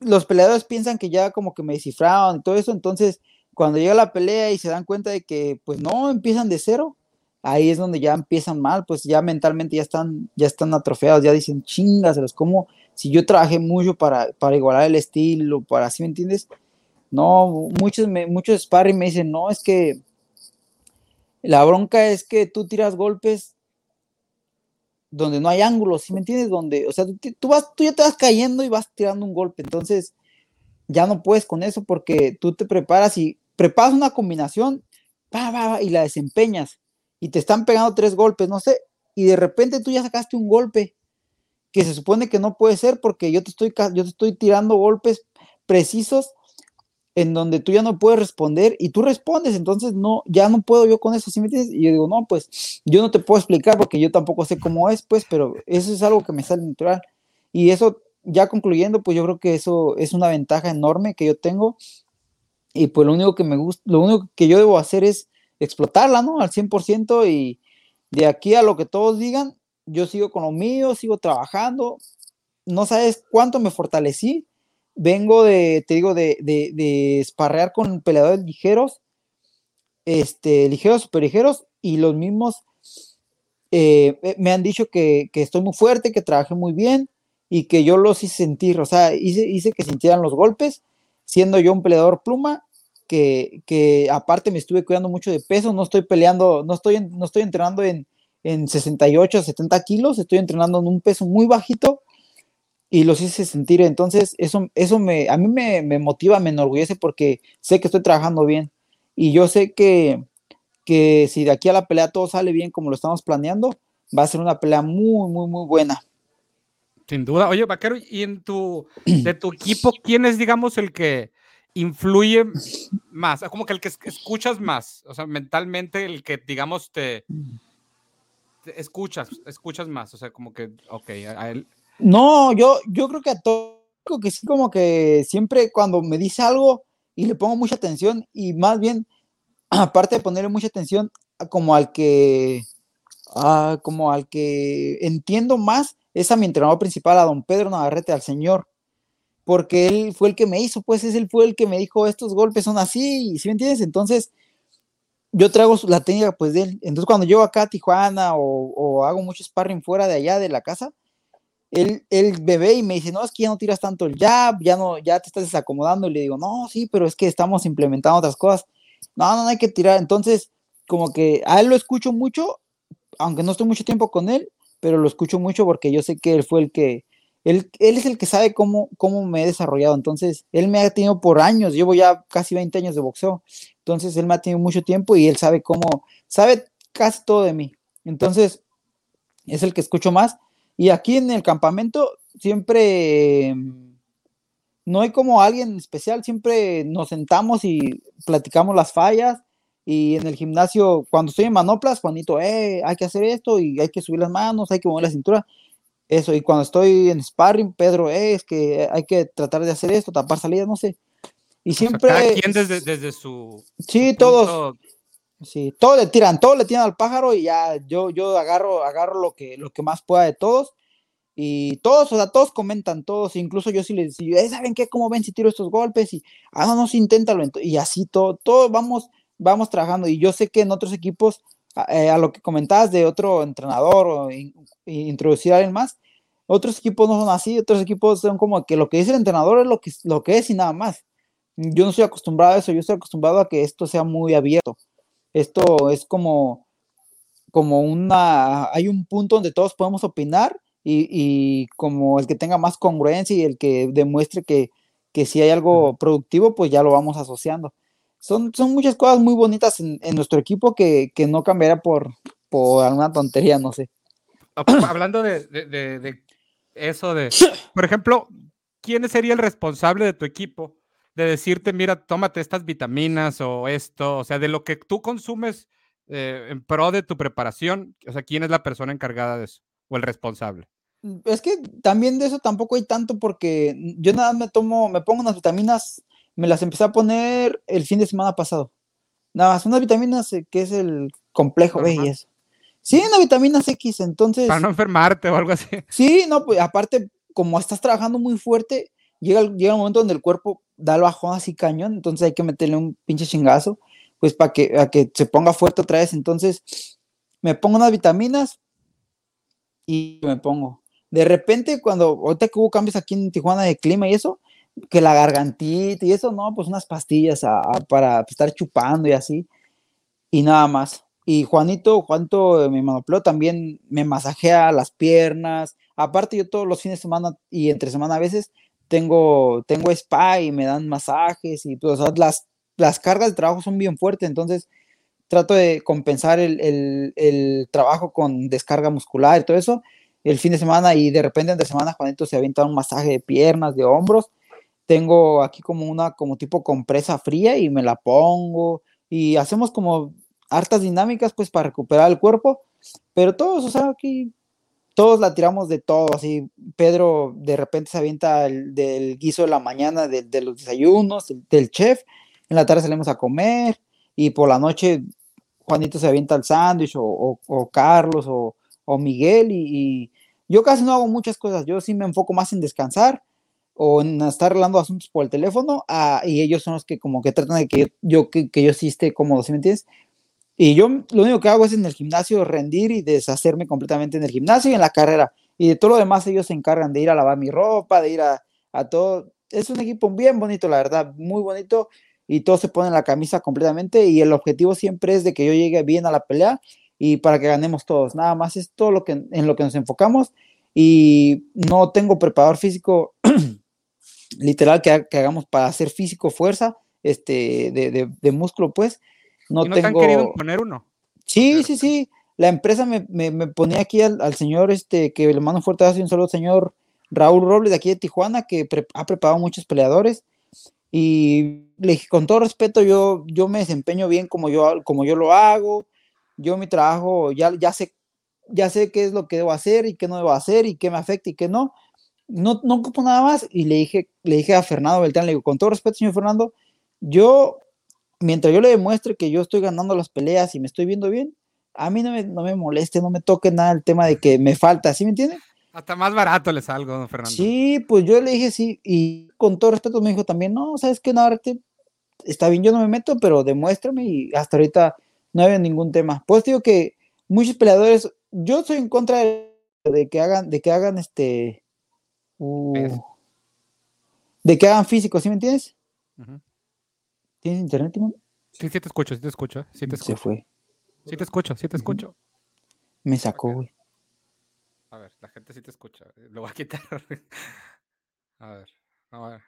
los peleadores piensan que ya como que me descifraron y todo eso. Entonces, cuando llega la pelea y se dan cuenta de que, pues no, empiezan de cero ahí es donde ya empiezan mal, pues ya mentalmente ya están, ya están atrofiados, ya dicen chingaselos, como si yo trabajé mucho para, para igualar el estilo, para así, ¿me entiendes? No, muchos, me, muchos sparring me dicen, no, es que la bronca es que tú tiras golpes donde no hay ángulos, ¿sí me entiendes? Donde, o sea, tú, tú, vas, tú ya te vas cayendo y vas tirando un golpe, entonces ya no puedes con eso porque tú te preparas y preparas una combinación pa, pa, pa, y la desempeñas y te están pegando tres golpes, no sé, y de repente tú ya sacaste un golpe que se supone que no puede ser porque yo te estoy, yo te estoy tirando golpes precisos en donde tú ya no puedes responder y tú respondes, entonces no, ya no puedo yo con eso, ¿sí me entiendes? Y yo digo, no, pues yo no te puedo explicar porque yo tampoco sé cómo es, pues, pero eso es algo que me sale natural. Y eso, ya concluyendo, pues yo creo que eso es una ventaja enorme que yo tengo. Y pues lo único que me gusta, lo único que yo debo hacer es explotarla, ¿no? Al 100% y de aquí a lo que todos digan, yo sigo con lo mío, sigo trabajando. No sabes cuánto me fortalecí. Vengo de, te digo, de, de, de esparrear con peleadores ligeros, este, ligeros, super ligeros, y los mismos eh, me han dicho que, que, estoy muy fuerte, que trabajé muy bien y que yo los hice sentir, o sea, hice, hice que sintieran los golpes, siendo yo un peleador pluma, que, que, aparte me estuve cuidando mucho de peso, no estoy peleando, no estoy, no estoy entrenando en, en 68, 70 kilos, estoy entrenando en un peso muy bajito y los hice sentir, entonces eso, eso me, a mí me, me motiva, me enorgullece porque sé que estoy trabajando bien y yo sé que, que si de aquí a la pelea todo sale bien como lo estamos planeando, va a ser una pelea muy, muy, muy buena. Sin duda. Oye, Vaquero, ¿y en tu, de tu equipo, (clears throat) quién es, digamos, el que, influye más, como que el que escuchas más, o sea, mentalmente el que, digamos, te, escuchas, escuchas más, o sea, como que, ok, a él. No, yo, yo creo que a todo, que sí, como que siempre cuando me dice algo y le pongo mucha atención y más bien, (clears throat) aparte de ponerle mucha atención, como al que, como al que entiendo más, es a mi entrenador principal, a don Pedro Navarrete, al señor porque él fue el que me hizo, pues es él fue el que me dijo, estos golpes son así, ¿sí me entiendes? Entonces, yo traigo la técnica pues de él. Entonces, cuando llego acá a Tijuana o, o hago mucho sparring fuera de allá de la casa, él, él bebé y me dice, no, es que ya no tiras tanto el jab, ya no, ya te estás desacomodando. Y le digo, no, sí, pero es que estamos implementando otras cosas. No, no, no hay que tirar. Entonces, como que a él lo escucho mucho, aunque no estoy mucho tiempo con él, pero lo escucho mucho porque yo sé que él fue el que, él, es el que sabe cómo, cómo me he desarrollado. Entonces, él me ha tenido por años, llevo ya casi 20 años de boxeo. Entonces, él me ha tenido mucho tiempo y él sabe cómo, sabe casi todo de mí. Entonces, es el que escucho más. Y aquí en el campamento siempre no hay como alguien especial, siempre nos sentamos y platicamos las fallas. Y en el gimnasio, cuando estoy en manoplas, Juanito, eh, hay que hacer esto y hay que subir las manos, hay que mover la cintura. Eso, y cuando estoy en sparring, Pedro, eh, es que hay que tratar de hacer esto, tapar salidas, no sé. Y siempre. ¿Quién desde, desde su. Sí, todos. Sí, todos le tiran, todos le tiran al pájaro y ya yo, yo agarro, agarro lo que, lo que más pueda de todos. Y todos, o sea, todos comentan, todos, incluso yo sí les digo, eh, ¿saben qué? ¿Cómo ven si tiro estos golpes? Y, ah, no, no, sí, inténtalo. Y así todo, todo vamos, vamos trabajando. Y yo sé que en otros equipos, a, eh, lo que comentabas de otro entrenador o introducir a alguien más, otros equipos no son así, otros equipos son como que lo que dice el entrenador es lo que, lo que es y nada más. Yo no estoy acostumbrado a eso, yo estoy acostumbrado a que esto sea muy abierto. Esto es como, como una, hay un punto donde todos podemos opinar y, como el que tenga más congruencia y el que demuestre que, si hay algo productivo, pues ya lo vamos asociando. Son, son muchas cosas muy bonitas en, nuestro equipo que, no cambiará por, por alguna tontería, no sé. (coughs) Hablando de, eso de, por ejemplo, ¿quién sería el responsable de tu equipo de decirte, mira, tómate estas vitaminas o esto, o sea, de lo que tú consumes eh, en pro de tu preparación, o sea, ¿quién es la persona encargada de eso o el responsable? Es que también de eso tampoco hay tanto porque yo nada me tomo, me pongo unas vitaminas, me las empecé a poner el fin de semana pasado. Nada más, unas vitaminas que es el complejo B y eso. Sí, una vitamina X, entonces. Para no enfermarte o algo así. Sí, no, pues aparte, como estás trabajando muy fuerte, llega, llega un momento donde el cuerpo da el bajón así cañón, entonces hay que meterle un pinche chingazo, pues para que, que se ponga fuerte otra vez. Entonces, me pongo unas vitaminas y me pongo. De repente, cuando ahorita que hubo cambios aquí en Tijuana de clima y eso, que la gargantita y eso, no, pues unas pastillas para estar chupando y así, y nada más. Y Juanito, Juanito, mi monopleo, también me masajea las piernas. Aparte, yo todos los fines de semana y entre semana a veces tengo, tengo spa y me dan masajes y pues, las, las cargas de trabajo son bien fuertes, entonces trato de compensar el, el, trabajo con descarga muscular y todo eso el fin de semana y de repente entre semana Juanito se avienta un masaje de piernas, de hombros. Tengo aquí como una como tipo compresa fría y me la pongo y hacemos como hartas dinámicas pues para recuperar el cuerpo, pero todos, o sea, aquí todos la tiramos de todo, así Pedro de repente se avienta el, del guiso de la mañana, de, los desayunos, del, chef, en la tarde salimos a comer y por la noche Juanito se avienta el sándwich o, Carlos o, Miguel y, yo casi no hago muchas cosas, yo sí me enfoco más en descansar o en estar arreglando asuntos por el teléfono ah, y ellos son los que como que tratan de que yo, que, que yo sí esté cómodo, ¿sí me entiendes? Y yo lo único que hago es en el gimnasio rendir y deshacerme completamente en el gimnasio y en la carrera. Y de todo lo demás ellos se encargan de ir a lavar mi ropa, de ir a, a todo. Es un equipo bien bonito, la verdad, muy bonito. Y todos se ponen la camisa completamente y el objetivo siempre es de que yo llegue bien a la pelea y para que ganemos todos. Nada más es todo lo que, en lo que nos enfocamos y no tengo preparador físico (clears throat) literal que, que, hagamos para hacer físico fuerza este de, de, de músculo pues no, no tengo... te han querido poner uno? Sí, sí, sí. La empresa me, me, ponía aquí al, señor, este, que le mando un fuerte abrazo y un saludo, señor Raúl Robles de aquí de Tijuana, que ha preparado muchos peleadores. Y le dije, con todo respeto, yo, yo me desempeño bien como yo, como yo lo hago. Yo mi trabajo ya, ya, sé, ya sé qué es lo que debo hacer y qué no debo hacer y qué me afecta y qué no. No, no ocupo nada más. Y le dije, le dije a Fernando Beltrán, le digo, con todo respeto, señor Fernando, yo mientras yo le demuestre que yo estoy ganando las peleas y me estoy viendo bien, a mí no me, no me moleste, no me toque nada el tema de que me falta, ¿sí me entiende? Hasta más barato le salgo, don Fernando. Sí, pues yo le dije sí, y con todo respeto me dijo también, no, sabes que no, está bien, yo no me meto, pero demuéstrame y hasta ahorita no había ningún tema. Pues digo que muchos peleadores, yo soy en contra de, que hagan, de que hagan este Uh. De que hagan físico, ¿sí me entiendes? ¿Tienes internet, Timón? Sí, sí te escucho, sí te escucho. Sí te escucho. Se fue. Sí te escucho, sí te escucho. Me sacó, güey. A ver, la gente sí te escucha. Lo voy a quitar. (laughs) A ver, a ver.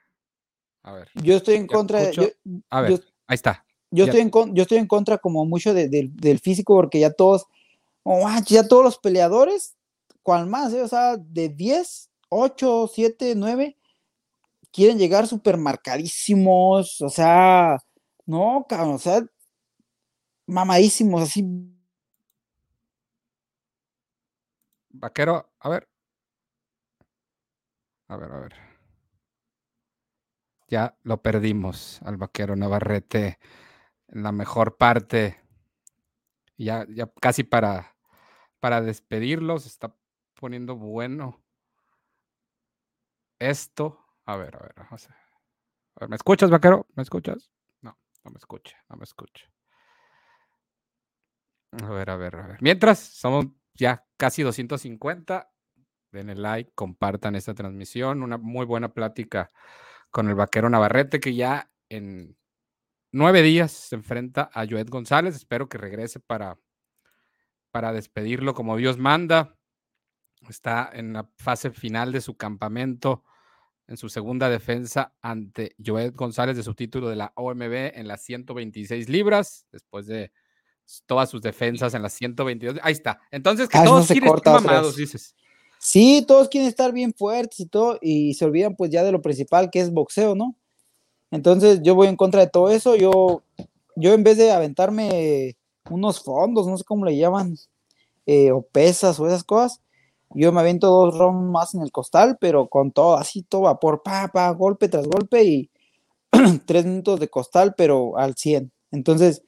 A ver. Yo estoy en contra de. Yo, a ver, ahí está. Yo estoy, en, yo estoy en contra como mucho del físico porque ya todos, oh, ya todos los peleadores, cual más, eh? o sea, de 10, 8, 7, 9, quieren llegar súper marcadísimos, o sea, no, cabrón, o sea, mamadísimos, así. Vaquero, a ver. A ver, a ver. Ya lo perdimos al vaquero Navarrete en la mejor parte. Ya, ya casi para, para despedirlos. Está poniendo bueno esto. A ver, a ver, a ver. ¿Me escuchas, vaquero? ¿Me escuchas? No, no me escucha, no me escucha. A ver, a ver, a ver. Mientras, somos ya casi 250. Den el like, compartan esta transmisión. Una muy buena plática con el vaquero Navarrete, que ya en nueve días se enfrenta a Joed González. Espero que regrese para, para despedirlo como Dios manda. Está en la fase final de su campamento, en su segunda defensa ante Joed González de su título de la OMB en las 126 libras, después de todas sus defensas en las 122. Ahí está. Entonces, que todos quieren estar mamados, dices. Sí, todos quieren estar bien fuertes y todo, y se olvidan pues ya de lo principal que es boxeo, ¿no? Entonces yo voy en contra de todo eso, yo, yo en vez de aventarme unos fondos, no sé cómo le llaman, eh, o pesas o esas cosas, yo me aviento dos rounds más en el costal, pero con todo, así todo vapor, pa, pa, golpe tras golpe y (clears throat) tres minutos de costal, pero al 100. Entonces,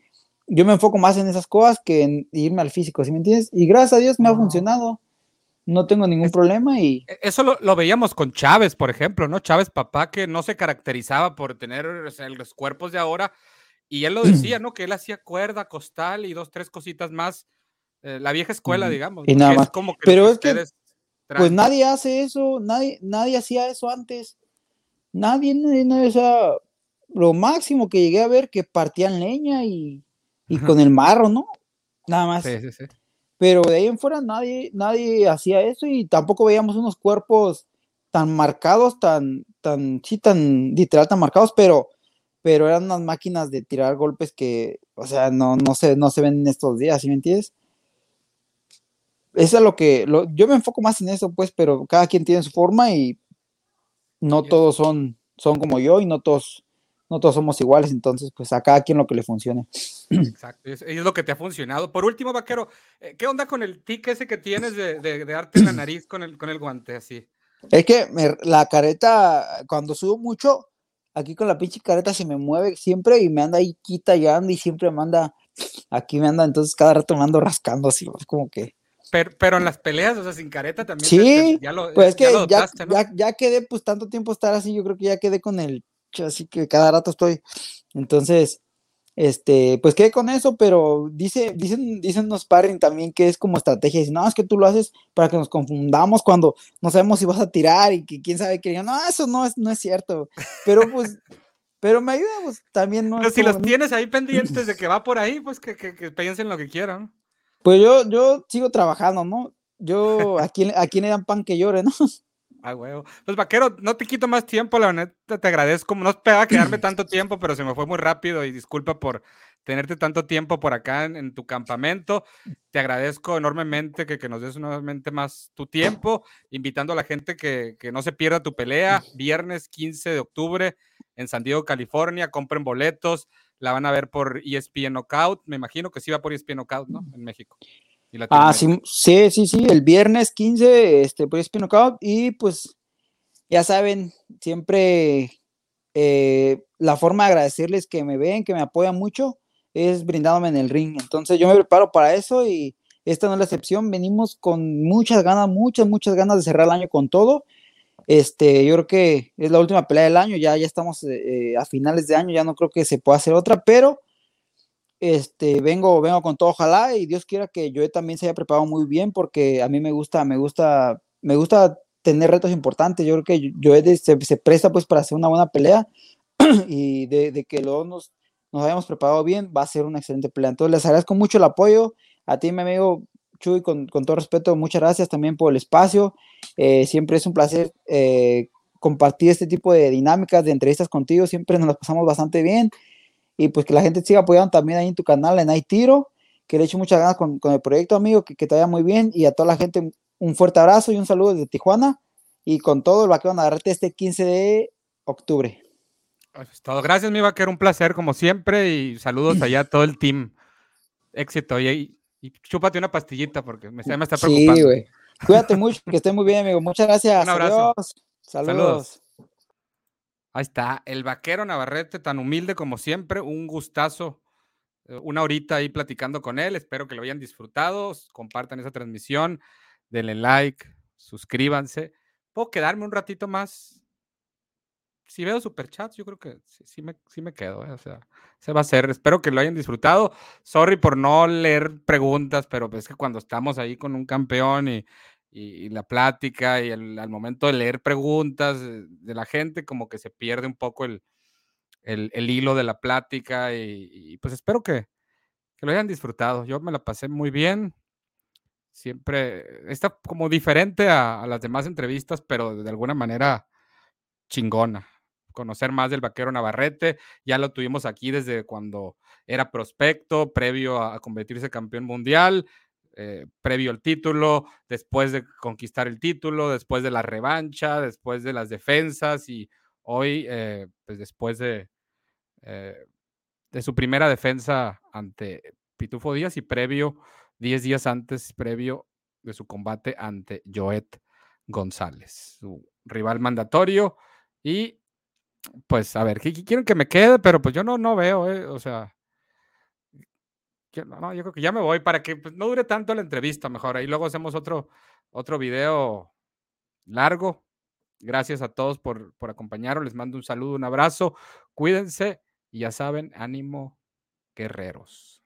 yo me enfoco más en esas cosas que en irme al físico, ¿sí me entiendes? Y gracias a Dios me ha funcionado no tengo ningún problema y... E, eso lo, veíamos con Chávez, por ejemplo, ¿no? Chávez, papá, que no se caracterizaba por tener los cuerpos de ahora, y él lo (clears throat) decía, ¿no? Que él hacía cuerda, costal y dos, tres cositas más, eh, la vieja escuela, digamos. Y nada más. Pero es que, pues nadie hace eso, nadie, nadie hacía eso antes. Nadie, nadie, nadie, o sea, lo máximo que llegué a ver que partían leña y, y con el marro, ¿no? Nada más. Sí, sí, sí. Pero de ahí en fuera nadie, nadie hacía eso y tampoco veíamos unos cuerpos tan marcados, tan, tan, sí, tan literal, tan marcados, pero, pero eran unas máquinas de tirar golpes que, o sea, no, no, se, no se ven en estos días, ¿sí me entiendes? Es lo que, lo, yo me enfoco más en eso, pues, pero cada quien tiene su forma y no todos son, son como yo y no todos no todos somos iguales, entonces pues a cada quien lo que le funcione. Exacto, es, es lo que te ha funcionado. Por último, Vaquero, eh, ¿qué onda con el tic ese que tienes de, de, darte la nariz con el, con el guante así? Es que la careta, cuando subo mucho, aquí con la pinche careta se me mueve siempre y me anda ahí quita y anda y siempre me anda, aquí me anda, entonces cada rato me ando rascando así, es como que... Pero, pero, en las peleas, o sea, sin careta también. Sí, ya lo, pues es que ya, ya, ya, quedé, pues tanto tiempo estar así, yo creo que ya quedé con el así que cada rato estoy. Entonces, este, pues quedé con eso, pero dice, dicen, dicen unos sparring también que es como estrategia. Dicen, no, es que tú lo haces para que nos confundamos cuando no sabemos si vas a tirar y que quién sabe qué. No, eso no es, no es cierto. Pero pues, pero me ayuda, pues también no. Pero si los tienes ahí pendientes de (clears throat) que va por ahí, pues que, que, que piensen lo que quieran. Pues yo, yo sigo trabajando, ¿no? Yo, ¿a quién, a quién le dan pan que llore, no? (laughs) Ah, huevo. Pues vaquero, no te quito más tiempo, la neta te agradezco. No esperaba quedarme (clears throat) tanto tiempo, pero se me fue muy rápido y disculpa por tenerte tanto tiempo por acá en, tu campamento. Te agradezco enormemente que, que, nos des nuevamente más tu tiempo, invitando a la gente que, que, no se pierda tu pelea, (clears throat) viernes 15 de octubre en San Diego, California. Compren boletos, la van a ver por ESPN Knockout. Me imagino que sí va por ESPN Knockout, ¿no? En México. Ah, sí, sí, sí, sí, el viernes 15, este, por Spin y pues ya saben, siempre eh, la forma de agradecerles que me ven, que me apoyan mucho, es brindándome en el ring. Entonces yo me preparo para eso y esta no es la excepción. Venimos con muchas ganas, muchas, muchas ganas de cerrar el año con todo. Este, yo creo que es la última pelea del año, ya, ya estamos eh, a finales de año, ya no creo que se pueda hacer otra, pero este, vengo, vengo con todo, ojalá y Dios quiera que yo también se haya preparado muy bien porque a mí me gusta, me gusta, me gusta tener retos importantes. Yo creo que Joed se, se, presta pues para hacer una buena pelea (clears throat) y de, que luego nos, nos hayamos preparado bien, va a ser una excelente pelea. Entonces les agradezco mucho el apoyo. A ti, mi amigo Chuy, con, todo respeto, muchas gracias también por el espacio. Eh, siempre es un placer eh, compartir este tipo de dinámicas, de entrevistas contigo. Siempre nos las pasamos bastante bien. Y pues que la gente siga apoyando también ahí en tu canal, en Tiro que le echo muchas ganas con, el proyecto, amigo, que, te vaya muy bien. Y a toda la gente, un fuerte abrazo y un saludo desde Tijuana. Y con todo el vaquero Navarrete este 15 de octubre. todo. Gracias, mi vaquero. Un placer, como siempre. Y saludos allá a todo el team. Éxito. Y, y chúpate una pastillita porque me, me está preocupando. Sí, güey. Cuídate mucho, que esté muy bien, amigo. Muchas gracias. Un abrazo. Saludos. Saludos. Ahí está, el vaquero Navarrete, tan humilde como siempre. Un gustazo eh, una horita ahí platicando con él. Espero que lo hayan disfrutado. Compartan esa transmisión. Denle like, suscríbanse. ¿Puedo quedarme un ratito más? Si veo superchats, yo creo que sí, me, sí me, quedo. ¿eh? O sea, se va a hacer. Espero que lo hayan disfrutado. Sorry por no leer preguntas, pero es que cuando estamos ahí con un campeón y, y, la plática y el, al momento de leer preguntas de la gente, como que se pierde un poco el, el, hilo de la plática y, pues espero que, lo hayan disfrutado. Yo me la pasé muy bien. Siempre está como diferente a, las demás entrevistas, pero de alguna manera chingona. Conocer más del vaquero Navarrete, ya lo tuvimos aquí desde cuando era prospecto, previo a, convertirse campeón mundial, eh, previo al título, después de conquistar el título, después de la revancha, después de las defensas y hoy, eh, pues después de, eh, de su primera defensa ante Pitufo Díaz y previo, 10 días antes, previo de su combate ante Joet González, su rival mandatorio. Y pues a ver, quieren que me quede, pero pues yo no, no veo, eh, o sea, yo, no, yo creo que ya me voy para que pues, no dure tanto la entrevista, mejor. Ahí luego hacemos otro, otro video largo. Gracias a todos por, por acompañarnos. Les mando un saludo, un abrazo. Cuídense y ya saben, ánimo, guerreros.